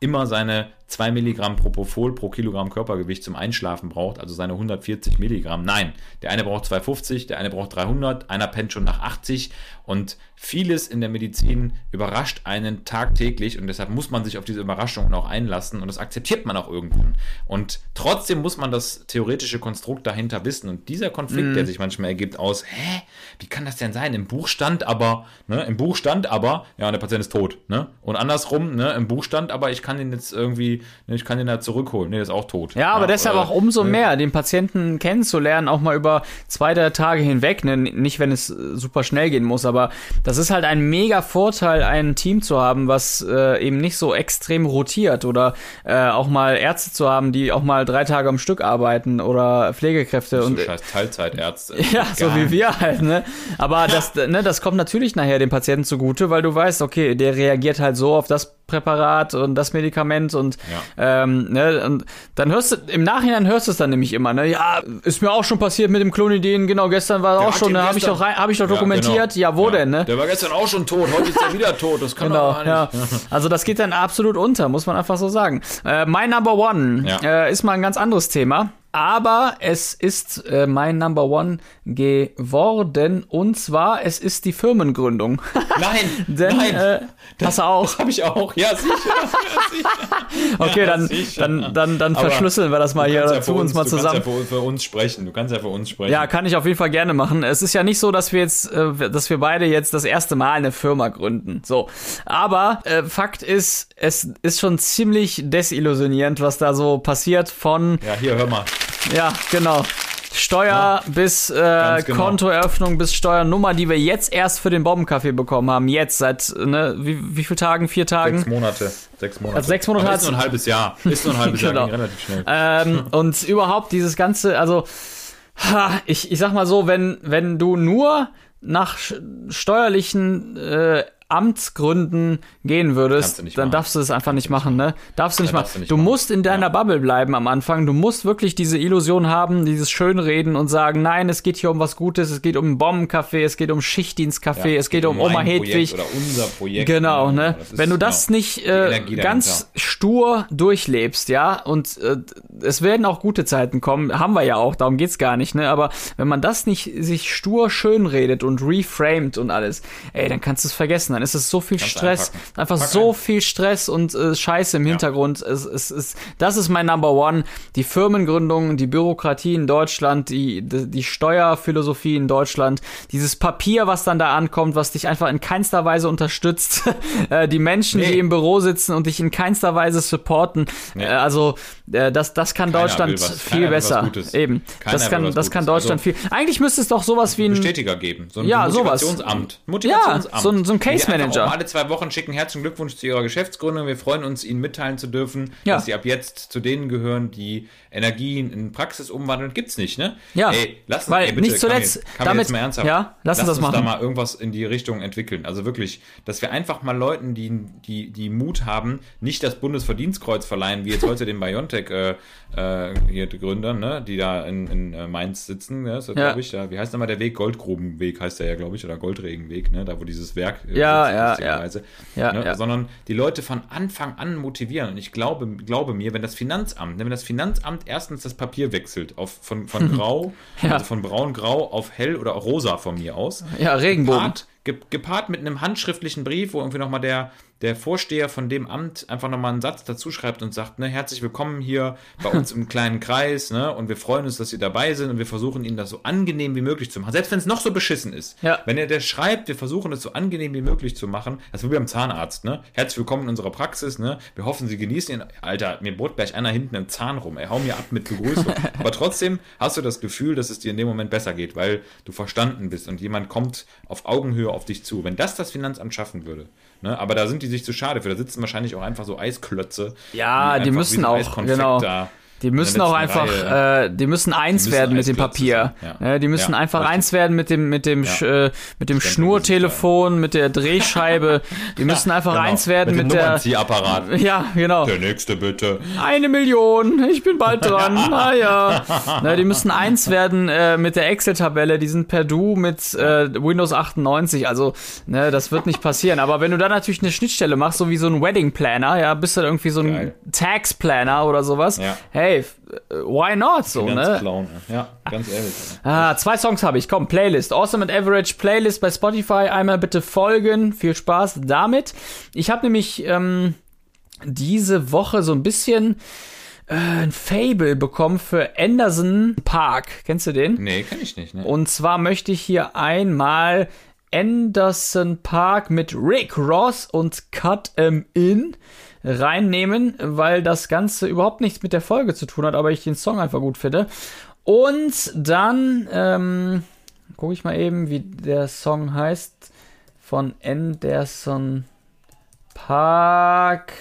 immer seine 2 Milligramm Propofol pro Kilogramm Körpergewicht zum Einschlafen braucht, also seine 140 Milligramm. Nein, der eine braucht 250, der eine braucht 300, einer pennt schon nach 80 und vieles in der Medizin überrascht einen tagtäglich und deshalb muss man sich auf diese Überraschungen auch einlassen und das akzeptiert man auch irgendwann. Und trotzdem muss man das theoretische Konstrukt dahinter wissen und dieser Konflikt, der sich manchmal ergibt aus, hä, wie kann das denn sein? Im Buch stand aber, ne, im Buch stand aber, ja, der Patient ist tot, ne? Und andersrum, ne, im Buch stand aber, ich kann den jetzt irgendwie, ne, ich kann den da zurückholen. Ne, der ist auch tot. Ja, aber deshalb oder- auch umso ne? mehr, den Patienten kennenzulernen, auch mal über zwei, drei Tage hinweg. Ne? Nicht, wenn es äh, super schnell gehen muss, aber das ist halt ein mega Vorteil, ein Team zu haben, was äh, eben nicht so extrem rotiert oder äh, auch mal Ärzte zu haben, die auch mal drei Tage am Stück arbeiten oder Pflegekräfte So und scheiß Teilzeitärzte. ja, so wie wir halt, ne? Aber das, ne, das kommt natürlich nachher dem Patienten zugute, weil du weißt, okay, der reagiert halt so auf das Präparat und das Medikament und, ähm, ne, und dann hörst du, im Nachhinein hörst du es dann nämlich immer, ne? Ja, ist mir auch schon passiert mit dem Klonidin, genau, gestern war Der auch schon, ne, habe ich doch rein, habe ich doch Ja, dokumentiert, genau. ja, wo Ja. denn, ne? Der war gestern auch schon tot, heute ist er wieder tot. Das kann Genau, doch ja. gar nicht. Also das geht dann absolut unter, muss man einfach so sagen. Äh, mein Number One Ja. äh, ist mal ein ganz anderes Thema. Aber es ist äh, mein Number One geworden und zwar es ist die Firmengründung. Nein, Denn nein. äh, hast du auch. das habe ich auch. Ja, sicher. sicher. Okay, Ja, dann, sicher. dann, dann, dann Aber verschlüsseln wir das mal Du hier oder ja zu für uns mal du zusammen. kannst ja für, für uns sprechen. Du kannst ja für uns sprechen. Ja, kann ich auf jeden Fall gerne machen. Es ist ja nicht so, dass wir jetzt, äh, dass wir beide jetzt das erste Mal eine Firma gründen. So. Aber äh, Fakt ist, es ist schon ziemlich desillusionierend, was da so passiert von, ja, hier, hör mal. Ja, genau. Steuer bis äh, genau. Kontoeröffnung bis Steuernummer, die wir jetzt erst für den Bombenkaffee bekommen haben. Jetzt seit ne, wie, wie viel Tagen? Vier Tagen? Sechs Monate. Sechs Monate. Also sechs Monate Aber ist nur ein halbes Jahr. Ist nur ein halbes Genau. Jahr, ging relativ schnell. Ähm, und überhaupt dieses ganze, also Ha, ich, ich sag mal so, wenn, wenn du nur nach steuerlichen äh, Amtsgründen gehen würdest, du dann machen. darfst du es einfach nicht machen, ne? Darfst du nicht Ja, machen. du nicht du machen. musst in deiner Bubble bleiben am Anfang. Du musst wirklich diese Illusion haben, dieses Schönreden und sagen, nein, es geht hier um was Gutes, es geht um ein Bombencafé, es geht um Schichtdienstcafé, es geht um mein Oma Projekt Hedwig. Oder unser Projekt. Genau, ne? Wenn du das genau, nicht äh, ganz dahinter. stur durchlebst, ja, und äh, es werden auch gute Zeiten kommen, haben wir ja auch, darum geht's gar nicht, ne? Aber wenn man das nicht sich stur schön redet und reframed und alles, ey, dann kannst du es vergessen, ist es so viel Kannst Stress, einpacken. einfach Pack so ein. viel Stress und äh, Scheiße im Hintergrund. Es, es, es, das ist mein Number One. Die Firmengründung, die Bürokratie in Deutschland, die, die, die Steuerphilosophie in Deutschland, dieses Papier, was dann da ankommt, was dich einfach in keinster Weise unterstützt, äh, die Menschen, Nee. die im Büro sitzen und dich in keinster Weise supporten. Nee. Äh, also äh, das, das kann Keiner Deutschland was- viel besser. Eben. Keiner das kann, das kann. Deutschland Also- viel. Eigentlich müsste es doch sowas wie ein Bestätiger geben. So ein Ja, sowas. Motivationsamt. Motivationsamt. so ein- so ein Case Manager. Alle zwei Wochen schicken herzlichen Glückwunsch zu ihrer Geschäftsgründung. Wir freuen uns, Ihnen mitteilen zu dürfen, Ja. dass Sie ab jetzt zu denen gehören, die Energien in Praxis umwandeln. Gibt's nicht, ne? Ja, Ey, lass uns, weil ey, bitte, nicht zuletzt kann damit- jetzt mal ernsthaft. ja, lass uns das uns da machen. mal irgendwas in die Richtung entwickeln. Also wirklich, dass wir einfach mal Leuten, die, die, die Mut haben, nicht das Bundesverdienstkreuz verleihen, wie jetzt heute den Biontech äh, äh, hier die Gründer, ne, die da in, in äh, Mainz sitzen, ne, so, Ja. glaube ich, ja, wie heißt nochmal der Weg? Goldgrubenweg heißt der ja, glaube ich, oder Goldregenweg, ne, da wo dieses Werk äh, Ja, sitzt, ja, lustigerweise. ja. ne, Ja. Sondern die Leute von Anfang an motivieren. Und ich glaube, glaube mir, wenn das Finanzamt, ne, wenn das Finanzamt erstens das Papier wechselt auf, von, von grau, Ja. also von braun-grau auf hell oder rosa von mir aus, ja, Regenbogen. gepaart, ge gepaart mit einem handschriftlichen Brief, wo irgendwie nochmal der, der Vorsteher von dem Amt einfach nochmal einen Satz dazu schreibt und sagt, ne, herzlich willkommen hier bei uns im kleinen Kreis, ne, und wir freuen uns, dass Sie dabei sind und wir versuchen Ihnen das so angenehm wie möglich zu machen. Selbst wenn es noch so beschissen ist. Ja. Wenn er der schreibt, wir versuchen es so angenehm wie möglich zu machen, das ist wie beim Zahnarzt, ne, herzlich willkommen in unserer Praxis, ne, wir hoffen, Sie genießen ihn. Alter, mir bohrt gleich einer hinten im Zahn rum, ey, hau mir ab mit Begrüßung. Aber trotzdem hast du das Gefühl, dass es dir in dem Moment besser geht, weil du verstanden bist und jemand kommt auf Augenhöhe auf dich zu. Wenn das das Finanzamt schaffen würde, ne, aber da sind die sich zu schade für, da sitzen wahrscheinlich auch einfach so Eisklötze. Ja, die müssen auch, genau. da Die müssen auch einfach, Reihe. äh, die müssen eins müssen werden mit dem Papier. ja. Ne, die müssen Ja, einfach richtig. eins werden mit dem, mit dem, Ja. Äh, mit dem Schnurtelefon, mit der Drehscheibe. Die müssen einfach Genau, eins werden mit, dem der. Nummernziehapparat. Ja, genau. Der nächste bitte. Eine Million, ich bin bald dran. Naja. Ne, die müssen eins werden äh, mit der Excel-Tabelle, die sind per Du mit äh, Windows 98. Also, ne, das wird nicht passieren. Aber wenn du da natürlich eine Schnittstelle machst, so wie so ein Wedding Planner, ja, bist du irgendwie so ein. Tax Planner oder sowas. Ja. Hey, f- äh, why not so, ne? Clown. Ja, ganz ehrlich. Ah, zwei Songs habe ich. Komm, Playlist. Awesome and Average Playlist bei Spotify. Einmal bitte folgen. Viel Spaß damit. Ich habe nämlich ähm, diese Woche so ein bisschen äh, ein Fable bekommen für Anderson Park. Kennst du den? Nee, kann ich nicht, ne? Und zwar möchte ich hier einmal Anderson Park mit Rick Ross und Cut 'em In reinnehmen, weil das Ganze überhaupt nichts mit der Folge zu tun hat, aber ich den Song einfach gut finde. Und dann ähm, gucke ich mal eben, wie der Song heißt von Anderson Park.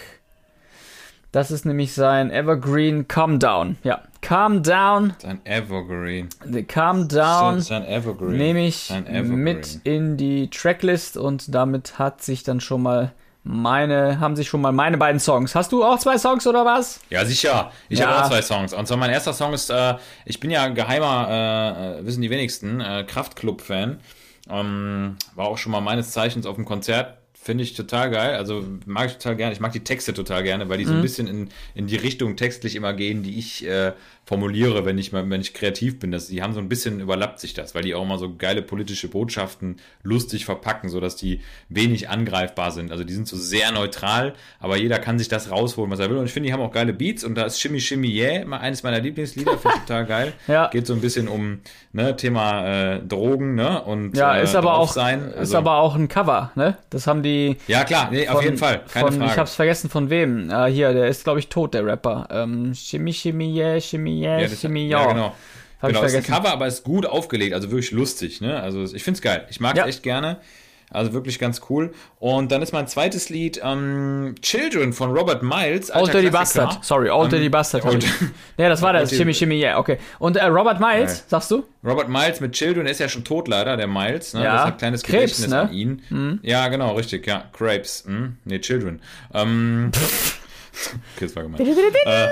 Das ist nämlich sein Evergreen Calm Down. Ja, Calm Down, Sein Evergreen. Calm Down Sein Evergreen. nehme ich Evergreen. mit in die Tracklist und damit hat sich dann schon mal meine, haben sich schon mal meine beiden Songs. Hast du auch zwei Songs oder was? Ja, sicher. Ich Ja. habe auch zwei Songs. Und zwar mein erster Song ist, äh, ich bin ja geheimer, äh, wissen die wenigsten, äh, Kraftklub-Fan. Ähm, war auch schon mal meines Zeichens auf dem Konzert. Finde ich total geil. Also mag ich total gerne. Ich mag die Texte total gerne, weil die so ein bisschen in, in die Richtung textlich immer gehen, die ich äh, formuliere, wenn ich mal, wenn ich kreativ bin. Das, die haben so ein bisschen überlappt sich das, weil die auch immer so geile politische Botschaften lustig verpacken, sodass die wenig angreifbar sind. Also die sind so sehr neutral, aber jeder kann sich das rausholen, was er will. Und ich finde, die haben auch geile Beats und da ist Shimmy Shimmy Yeah, mal eines meiner Lieblingslieder, finde ich total geil. Ja. Geht so ein bisschen um ne, Thema äh, Drogen, ne? Und Ja, äh, ist aber drauf auch sein. ist Also- aber auch ein Cover, ne? Das haben die ja, klar, nee, auf von- jeden Fall, keine von, Frage. Ich hab's vergessen von wem. Ah, hier, der ist glaube ich tot, der Rapper. Ähm, Shimmy Shimmy Yeah, Shimmy Yeah, ja, das, Shimmy ja, Ja. genau. Hab ich genau, ist ein vergessen. Cover, aber ist gut aufgelegt, also wirklich lustig, ne? Also ich find's geil. Ich mag Ja. echt gerne. Also wirklich ganz cool. Und dann ist mein zweites Lied ähm, Children von Robert Miles. Old Dirty. Bastard. Sorry, Old Dirty Bastard. Old-. Ja, das war das. Old Shimmy, Shimmy, yeah, okay. Und äh, Robert Miles, Ja. sagst du? Robert Miles mit Children ist ja schon tot leider, der Miles. Ne? Ja. Das hat ein kleines Krebs, Gedächtnis ne? an ihn. Ja, genau, richtig, ja. Crepes. Hm? Nee, Children. Ähm, okay, das war gemein. äh,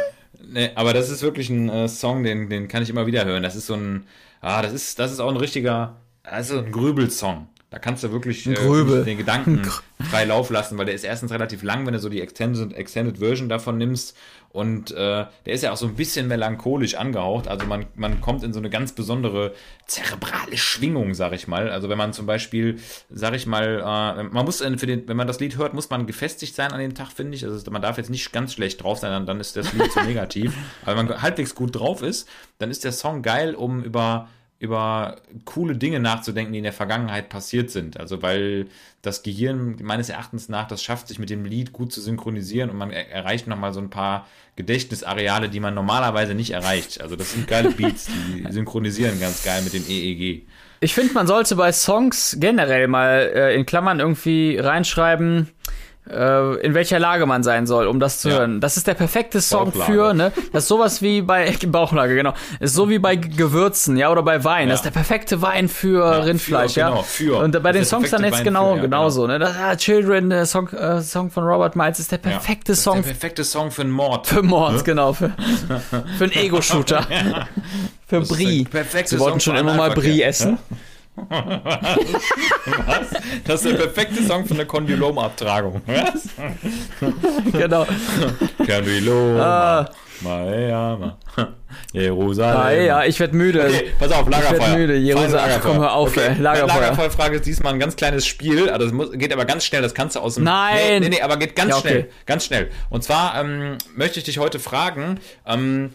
nee, aber das ist wirklich ein äh, Song, den, den kann ich immer wieder hören. Das ist so ein, ah, das ist, das ist auch ein richtiger, also ein Grübelsong. Da kannst du wirklich äh, den Gedanken frei Lauf lassen, weil der ist erstens relativ lang, wenn du so die Extended, Extended Version davon nimmst. Und äh, der ist ja auch so ein bisschen melancholisch angehaucht. Also man, man kommt in so eine ganz besondere zerebrale Schwingung, sag ich mal. Also wenn man zum Beispiel, sag ich mal, äh, man muss äh, für den, wenn man das Lied hört, muss man gefestigt sein an dem Tag, finde ich. Also man darf jetzt nicht ganz schlecht drauf sein, dann, dann ist das Lied zu negativ. Aber wenn man halbwegs gut drauf ist, dann ist der Song geil, um über über coole Dinge nachzudenken, die in der Vergangenheit passiert sind. Also weil das Gehirn meines Erachtens nach das schafft, sich mit dem Lied gut zu synchronisieren und man er erreicht nochmal so ein paar Gedächtnisareale, die man normalerweise nicht erreicht. Also das sind geile Beats, die synchronisieren ganz geil mit dem EEG. Ich finde, man sollte bei Songs generell mal äh, in Klammern irgendwie reinschreiben, in welcher Lage man sein soll, um das zu Ja. hören. Das ist der perfekte Song Bauchlage. für, ne? Das ist sowas wie bei Bauchlage, genau. Ist so wie bei Gewürzen, ja, oder bei Wein. Das ist der perfekte Wein für Rindfleisch, für, ja. genau, für. Und bei den ist Songs dann jetzt Wein genau, für, ja, genauso, ne? Das, ah, Children, der Song, äh, Song von Robert Miles ist der Ja. perfekte Das ist Song Der perfekte Song für einen Mord. für Mord, genau, für, für einen Ego-Shooter. Für Das ist Brie. Sie wollten schon immer mal. Brie essen. Das ist der perfekte Song für eine Kondylomabtragung. Was? genau. Kondyloma. Ah. Miami. Jerusalem. Ah, ja, ich werd müde. Okay, pass auf, Lagerfeuer. werd müde, Jerusalem. Lagerfeuer. Komm, hör auf, ey. Lagerfeuer. Lagerfeuerfrage ist diesmal ein ganz kleines Spiel. Also das muss, geht aber ganz schnell, das kannst du aus dem... Nein. Nee, nee, nee aber geht ganz Ja, okay. schnell. Ganz schnell. Und zwar ähm, möchte ich dich heute fragen... Ähm,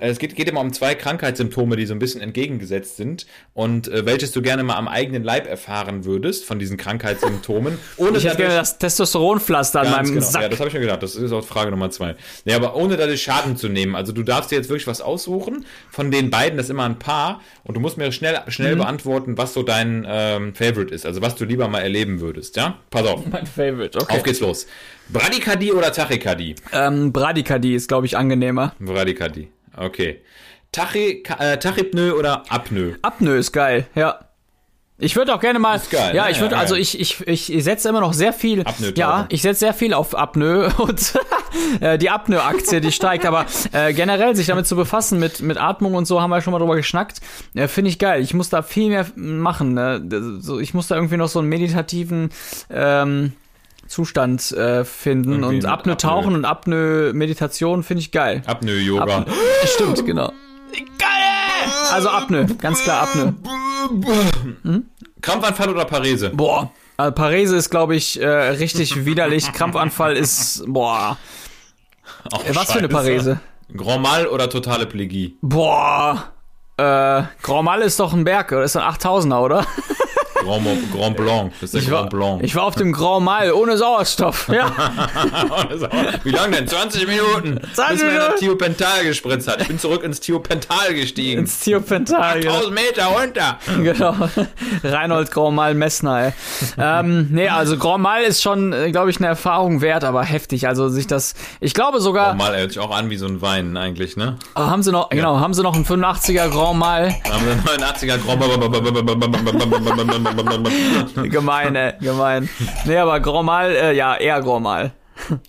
es geht, geht immer um zwei Krankheitssymptome, die so ein bisschen entgegengesetzt sind und äh, welches du gerne mal am eigenen Leib erfahren würdest von diesen Krankheitssymptomen. Ohne Ich hätte gerne das Testosteronpflaster an meinem genau. Sack. Ja, das habe ich mir gedacht. Das ist auch Frage Nummer zwei. Nee, aber ohne dadurch Schaden zu nehmen. Also du darfst dir jetzt wirklich was aussuchen. Von den beiden, das ist immer ein Paar. Und du musst mir schnell, Mhm. schnell beantworten, was so dein ähm, Favorite ist. Also was du lieber mal erleben würdest. Ja? Pass auf. mein Favorite, okay. Auf geht's los. Bradykardie oder Tachykardie? Ähm, Bradykardie ist, glaube ich, angenehmer. Bradykardie. Okay. Tachy, äh, Tachypnoe oder Apnoe? Apnoe ist geil, ja. Ich würde auch gerne mal. Ist geil, ja, ne? ich würde, Ja, also ich, ich, ich setze immer noch sehr viel. Ja, ich setze sehr viel auf Apnoe und äh, die Apnoe-Aktie, die steigt. Aber äh, generell sich damit zu befassen, mit, mit Atmung und so, haben wir schon mal drüber geschnackt. Äh, Finde ich geil. Ich muss da viel mehr machen. Ne? So, ich muss da irgendwie noch so einen meditativen ähm, Zustand äh, finden. Irgendwie Und mit Apnoe-Tauchen und Apnoe-Meditation finde ich geil. Apnoe-Yoga. Apnoe. Stimmt, genau. Geil! Also Apnoe, ganz klar Apnoe. Krampfanfall oder Parese? Boah. Also Parese ist, glaube ich, äh, richtig widerlich. Krampfanfall ist, boah. Ach, Was für eine Scheiße. Parese? Grand Mal oder totale Plegie? Boah. Äh, Grand Mal ist doch ein Berg, oder? Ist ein 8000er, oder? Grand, Grand Blanc. Das ist der Ich war, Grand Blanc. ich war auf dem Grand Mal ohne Sauerstoff. Ja. Wie lange denn? 20 Minuten. 20 bis mir Minuten. das Thiopental gespritzt hat. Ich bin zurück ins Thiopental gestiegen. Ins Thiopental. genau. 1000 Meter runter. Genau. Reinhold Grand Mal Messner, ey. ähm, nee, also Grand Mal ist schon, glaube ich, eine Erfahrung wert, aber heftig. Also sich das, ich glaube sogar, Mal hört sich auch an wie so ein Wein eigentlich, ne? oh, haben sie noch, genau, haben sie noch einen 85er Grand Mal. Haben wir einen 89er Grand Gemein, ey, gemein. Nee, aber Grand Mal, äh, ja, eher Grand Mal.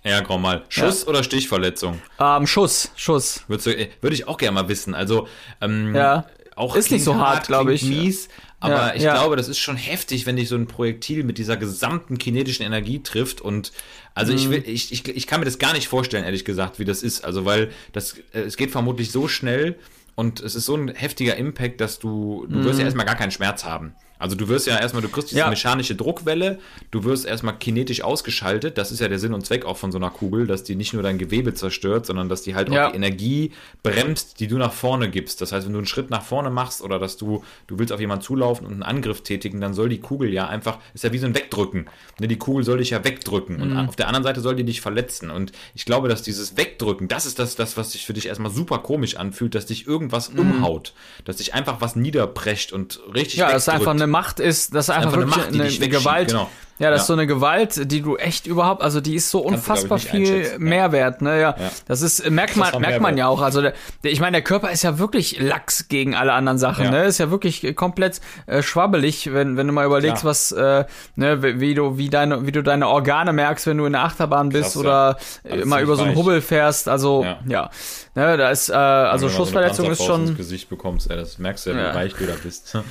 Ja, Grand Mal. Schuss oder Stichverletzung? Ähm, Schuss, Schuss. Äh, würde ich auch gerne mal wissen. Also, ähm, Ja. auch Ist nicht so hart, glaub klingt ich. mies, aber Ja, ich ja. glaube, das ist schon heftig, wenn dich so ein Projektil mit dieser gesamten kinetischen Energie trifft und also Mhm. ich will, ich, ich, ich kann mir das gar nicht vorstellen, ehrlich gesagt, wie das ist. Also, weil das, äh, es geht vermutlich so schnell und es ist so ein heftiger Impact, dass du, du wirst ja erstmal gar keinen Schmerz haben. Also du wirst ja erstmal, du kriegst diese. Ja. mechanische Druckwelle, du wirst erstmal kinetisch ausgeschaltet. Das ist ja der Sinn und Zweck auch von so einer Kugel, dass die nicht nur dein Gewebe zerstört, sondern dass die halt Ja. auch die Energie bremst, die du nach vorne gibst. Das heißt, wenn du einen Schritt nach vorne machst oder dass du, du willst auf jemanden zulaufen und einen Angriff tätigen, dann soll die Kugel ja einfach, ist ja wie so ein Wegdrücken. Ne, Die Kugel soll dich ja wegdrücken und Mhm. auf der anderen Seite soll die dich verletzen. Und ich glaube, dass dieses Wegdrücken, das ist das, das was sich für dich erstmal super komisch anfühlt, dass dich irgendwas Mhm. umhaut, dass dich einfach was niederprescht und richtig Ja, das ist wegdrückt. einfach eine Macht ist, das ist einfach, einfach eine Macht, eine, eine Gewalt. genau. Ja, das ist Ja. so eine Gewalt, die du echt überhaupt, also die ist so du, unfassbar nicht viel. Mehrwert, ne? Ja, Ja. das ist merkt man merkt man ja auch. Also der, der, ich meine, der Körper ist ja wirklich lax gegen alle anderen Sachen, Ja. ne? Ist ja wirklich komplett äh, schwabbelig, wenn wenn du mal überlegst, Klar. was äh, ne, wie wie du wie deine wie du deine Organe merkst, wenn du in der Achterbahn bist Krass, ja. oder Alles mal über so einen. Hubbel fährst. Also ja, ne, da ist äh, also du Schussverletzung ist schon Gesicht bekommst, ey, das merkst du ja, wie weich du da bist.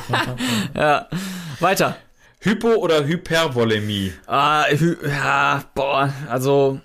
ja weiter. Hypo- oder Hypervolemie? Ah, hy ja, boah, also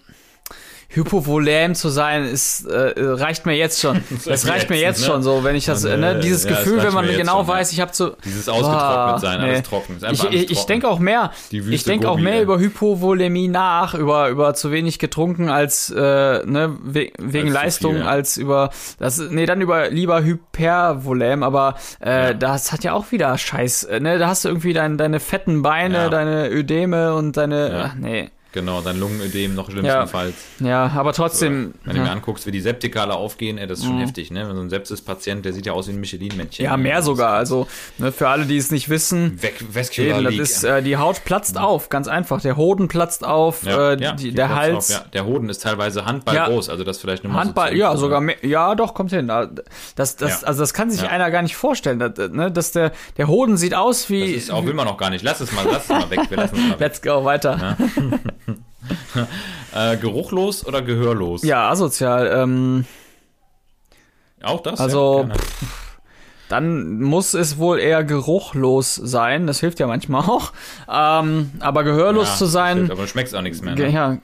hypovolem zu sein ist äh, reicht mir jetzt schon. Das reicht mir jetzt ne? schon so, wenn ich das Und, äh, ne, dieses ja, Gefühl, wenn man genau schon, ja. weiß, ich habe so Dieses ausgetrocknet sein, alles trocken. Ist Ich, ich, ich denke auch mehr, ich denke auch mehr über Hypovolemie nach, über über zu wenig getrunken als äh, ne we wegen zu Leistung viel, ja. als über das nee, dann über lieber Hypervolem, aber äh, Ja. das hat ja auch wieder Scheiß, äh, ne, da hast du irgendwie dein, deine fetten Beine, deine Ödeme und deine ach, nee. Genau, dein Lungenödem noch Ja. schlimmstenfalls. Ja, aber trotzdem Wenn du ja. mir anguckst, wie die Septika alle aufgehen, ey, das ist schon heftig, ne? Wenn so ein Sepsis-Patient, der sieht ja aus wie ein Michelin-Männchen. Ja, mehr sogar. Also ne, für alle, die es nicht wissen, Weg, eben, das ist äh, die Haut platzt auf, ganz einfach. Der Hoden platzt auf, ja, äh, ja, die, der Hals, Auf, ja. Der Hoden ist teilweise Handball Ja. groß, also das vielleicht nur mal Handball, so ja, sogar ne? mehr, ja, doch kommt hin. Das, das, Ja. also das kann sich Ja. einer gar nicht vorstellen, dass, ne, dass der der Hoden sieht aus Das wie. ist auch, will man noch gar nicht. Lass es mal, lass es mal weg. Wir lassen es mal weg. Let's go weiter. Äh, geruchlos oder gehörlos? Ja, asozial. Ähm, Auch das? Also, ja, gerne. dann muss es wohl eher geruchlos sein. Das hilft ja manchmal auch. Ähm, aber gehörlos Ja, zu sein. hilft, Aber du schmeckst auch nichts mehr. Ne? Ja,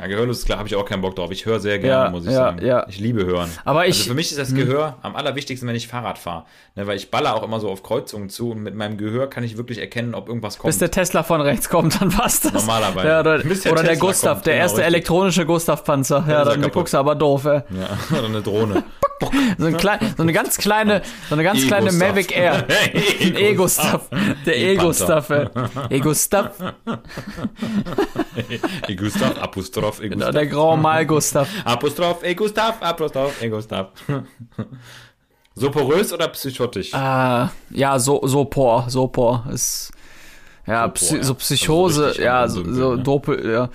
Ja, gehörlos ist klar, habe ich auch keinen Bock drauf. Ich höre sehr gerne, Ja, muss ich ja, sagen. ja. Ich liebe hören. Aber ich- also für mich ist das Gehör am allerwichtigsten, wenn ich Fahrrad fahre. Ne, weil ich baller auch immer so auf Kreuzungen zu und mit meinem Gehör kann ich wirklich erkennen, ob irgendwas kommt. bis der Tesla von rechts kommt, dann passt das. Normalerweise. Ja, oder der oder der Gustav, kommt, der genau, erste richtig. elektronische Gustav-Panzer. Ja, dann kaputt. guckst du aber doof, ey. ja, oder eine Drohne. So, ein klein, so eine ganz kleine, so eine ganz kleine E-Gustav. Mavic Air. Ein E-Gustav. Der E-Gustav, ey. E-Gustav. E Gustav, Apostroph, E Genau, Gustav. der Grand Mal Gustav. Apostroph, E Gustav, Apostroph, E Gustav. So porös oder psychotisch? Äh, ja, so, so por, so por ist, ja, Psy ja. so Psychose, Also ja, so, so ne? Dopel, ja,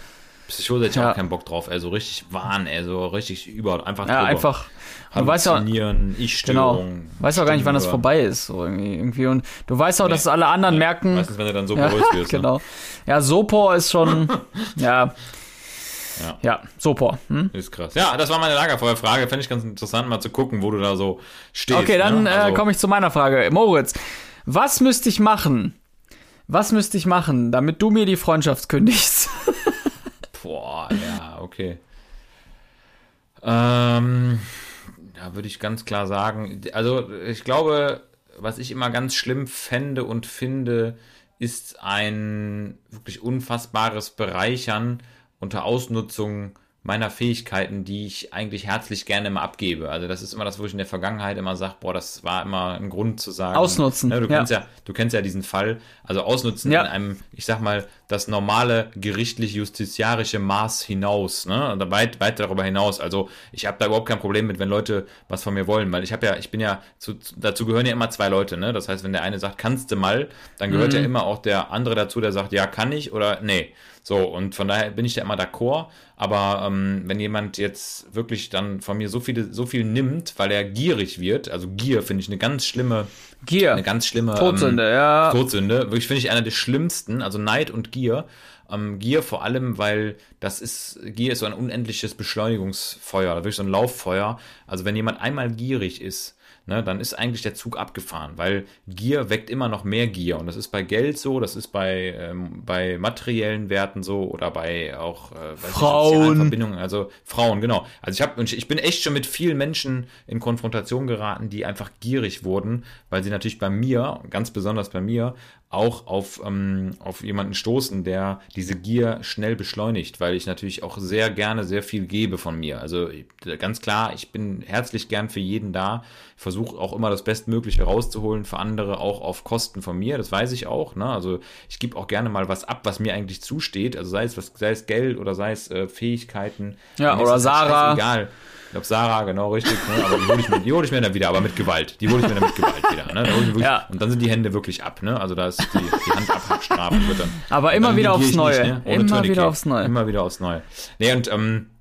Psychose hätte ich ja. auch keinen Bock drauf. Also richtig Wahn, ey, so richtig über, einfach ja, drüber. einfach, du weißt ja, Halluzinieren, genau, weißt auch gar nicht, wann das vorbei ist, so irgendwie, irgendwie, und du weißt auch, Nee. dass alle anderen merken, Meistens, wenn du dann so ja, porös wirst. Ne? genau, ja, Sopor ist schon, ja, Ja. ja, Sopor, hm? Ist krass. Ja, das war meine Lagerfeuerfrage. Fände ich ganz interessant, mal zu gucken, wo du da so stehst. Okay, dann ne? äh, Also, komme ich zu meiner Frage. Moritz, was müsste ich machen? Was müsste ich machen, damit du mir die Freundschaft kündigst? Boah, ja, okay. Ähm, da würde ich ganz klar sagen, also ich glaube, was ich immer ganz schlimm fände und finde, ist ein wirklich unfassbares Bereichern unter Ausnutzung meiner Fähigkeiten, die ich eigentlich herzlich gerne immer abgebe. Also das ist immer das, wo ich in der Vergangenheit immer sage, boah, das war immer ein Grund zu sagen. Ausnutzen, Ne, du, ja. kennst ja, du kennst ja diesen Fall. Also ausnutzen Ja. in einem, ich sag mal, das normale gerichtlich-justiziarische Maß hinaus, ne? Oder weit, weit darüber hinaus. Also ich habe da überhaupt kein Problem mit, wenn Leute was von mir wollen, weil ich habe ja, ich bin ja, zu, dazu gehören ja immer zwei Leute, ne? Das heißt, wenn der eine sagt, kannst du mal, dann gehört Mhm. ja immer auch der andere dazu, der sagt, ja, kann ich oder nee. So, und von daher bin ich da immer d'accord. Aber ähm, wenn jemand jetzt wirklich dann von mir so viele, so viel nimmt, weil er gierig wird, also Gier finde ich eine ganz schlimme, Gier. eine ganz schlimme Todsünde, ähm, ja. Todsünde. Wirklich finde ich einer der schlimmsten, also Neid und Gier. Ähm, Gier vor allem, weil das ist, Gier ist so ein unendliches Beschleunigungsfeuer, wirklich so ein Lauffeuer. Also wenn jemand einmal gierig ist, ne, dann ist eigentlich der Zug abgefahren, weil Gier weckt immer noch mehr Gier. Und das ist bei Geld so, das ist bei, ähm, bei materiellen Werten so oder bei auch äh, Frauen. sozialen Verbindungen, also Frauen, genau. Also ich habe ich bin echt schon mit vielen Menschen in Konfrontation geraten, die einfach gierig wurden, weil sie natürlich bei mir, ganz besonders bei mir, auch auf, ähm, auf jemanden stoßen, der diese Gier schnell beschleunigt, weil ich natürlich auch sehr gerne sehr viel gebe von mir. Also ganz klar, ich bin herzlich gern für jeden da, versuche auch immer das Bestmögliche rauszuholen für andere, auch auf Kosten von mir, das weiß ich auch. Ne? Also ich gebe auch gerne mal was ab, was mir eigentlich zusteht, also sei es was, sei es Geld oder sei es äh, Fähigkeiten. Ja, oder halt Sarah. scheißegal. Ich glaube, Sarah, genau richtig. Ne? Aber die hole ich, mir- die hol ich mir dann wieder, aber mit Gewalt. Die hole ich mir dann mit Gewalt wieder. Ne? Da wirklich, Ja. Und dann sind die Hände wirklich ab. Ne? Also da ist die, die. Wird dann, Aber immer wieder aufs Neue. ne? Ohne Immer wieder aufs Neue. Immer wieder aufs Neue. Nee, und ähm,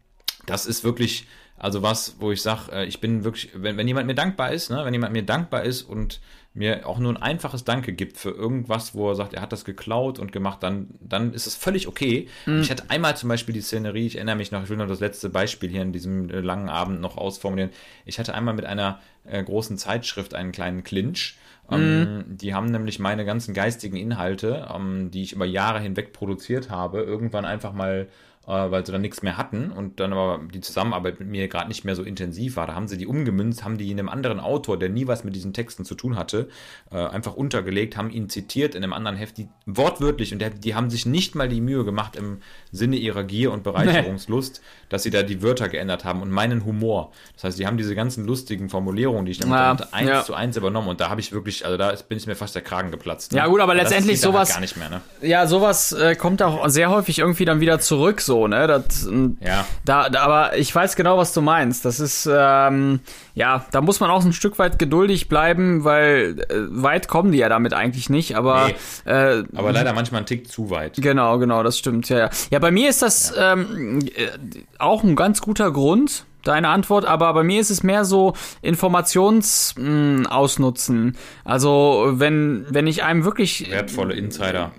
das ist wirklich, also was, wo ich sage, äh, ich bin wirklich, wenn, wenn jemand mir dankbar ist, ne, wenn jemand mir dankbar ist und mir auch nur ein einfaches Danke gibt für irgendwas, wo er sagt, er hat das geklaut und gemacht, dann, dann ist es völlig okay. Mhm. Ich hatte einmal zum Beispiel die Szenerie, ich erinnere mich noch, ich will noch das letzte Beispiel hier in diesem äh, langen Abend noch ausformulieren. Ich hatte einmal mit einer äh, großen Zeitschrift einen kleinen Clinch. Ähm, die haben nämlich meine ganzen geistigen Inhalte, ähm, die ich über Jahre hinweg produziert habe, irgendwann einfach mal weil sie dann nichts mehr hatten und dann aber die Zusammenarbeit mit mir gerade nicht mehr so intensiv war. Da haben sie die umgemünzt, haben die in einem anderen Autor, der nie was mit diesen Texten zu tun hatte, äh, einfach untergelegt, haben ihn zitiert in einem anderen Heft, die wortwörtlich und der, die haben sich nicht mal die Mühe gemacht im Sinne ihrer Gier und Bereicherungslust, dass sie da die Wörter geändert haben und meinen Humor. Das heißt, die haben diese ganzen lustigen Formulierungen, die ich damit Ja, hatte, eins ja. zu eins übernommen und da habe ich wirklich, also da bin ich mir fast der Kragen geplatzt. Ja, gut, aber letztendlich dann halt sowas- gar nicht mehr, ne? Ja, sowas äh, kommt auch sehr häufig irgendwie dann wieder zurück, so, ne? Das, ähm, Ja. Da, da, aber ich weiß genau, was du meinst. Das ist, ähm, ja, da muss man auch ein Stück weit geduldig bleiben, weil äh, weit kommen die ja damit eigentlich nicht, aber äh, Aber leider manchmal einen Tick zu weit. Genau, genau, das stimmt. Ja, ja. ja bei mir ist das ähm, äh, auch ein ganz guter Grund, deine Antwort, aber bei mir ist es mehr so Informations mh, ausnutzen. Also wenn wenn ich einem wirklich Wertvolle Insider.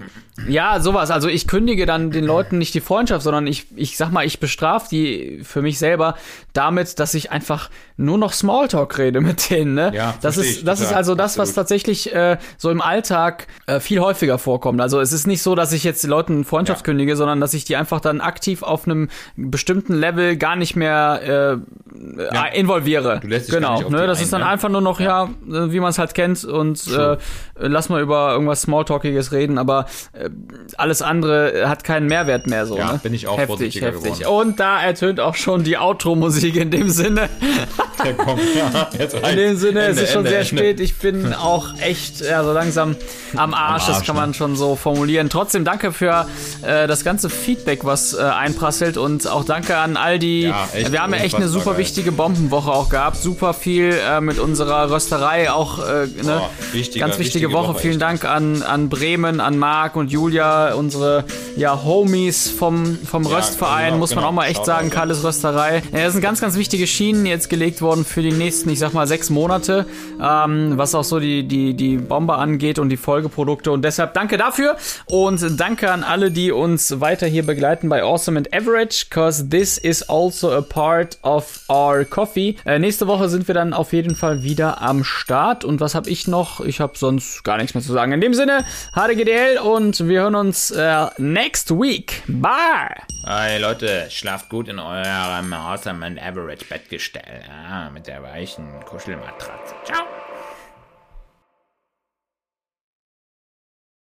Ja, sowas. Also ich kündige dann den Leuten nicht die Freundschaft, sondern ich, ich sag mal, ich bestrafe die für mich selber damit, dass ich einfach nur noch Smalltalk rede mit denen. Ne? Ja, das ist, das ist also das, was Absolut. tatsächlich äh, so im Alltag äh, viel häufiger vorkommt. Also es ist nicht so, dass ich jetzt den Leuten Freundschaft Ja. kündige, sondern dass ich die einfach dann aktiv auf einem bestimmten Level gar nicht mehr äh, äh, involviere. Du lässt dich genau. ne? Das ein, ist dann ne? einfach nur noch ja, äh, wie man es halt kennt und äh, lass mal über irgendwas Smalltalkiges reden, aber äh, alles andere hat keinen Mehrwert mehr so. Ja, ne? bin ich auch heftig, heftig. geworden. Und da ertönt auch schon die Outro-Musik in dem Sinne. Der kommt. Ja, jetzt In dem Sinne, es Ende, ist schon Ende, sehr Ende. spät. Ich bin auch echt ja, so langsam am Arsch, das Arsch, kann ne? man schon so formulieren. Trotzdem danke für äh, das ganze Feedback, was äh, einprasselt und auch danke an all die. Ja, echt wir haben ja echt eine super wichtige Bombenwoche auch gehabt. Super viel äh, mit unserer Rösterei auch. Äh, ne? Wichtiger- Ganz wichtige, wichtige Woche. Woche, Vielen. Dank an, an Bremen, an Marc und Julia, unsere ja, Homies vom, vom Röstverein, genau, muss man genau. auch mal echt Shoutout, sagen. ja. Kalles Rösterei. Ja, das sind ganz, ganz wichtige Schienen jetzt gelegt worden für die nächsten, ich sag mal, sechs Monate, ähm, was auch so die, die, die Bombe angeht und die Folgeprodukte. Und deshalb danke dafür und danke an alle, die uns weiter hier begleiten bei Awesome and Average, cause this is also a part of our coffee. Äh, nächste Woche sind wir dann auf jeden Fall wieder am Start. Und was habe ich noch? Ich habe sonst gar nichts mehr zu sagen. In dem Sinne, HDGDL wir hören uns äh, next week. Bye! Hey Leute, schlaft gut in eurem Awesome and Average Bettgestell. Ja, mit der weichen Kuschelmatratze. Ciao.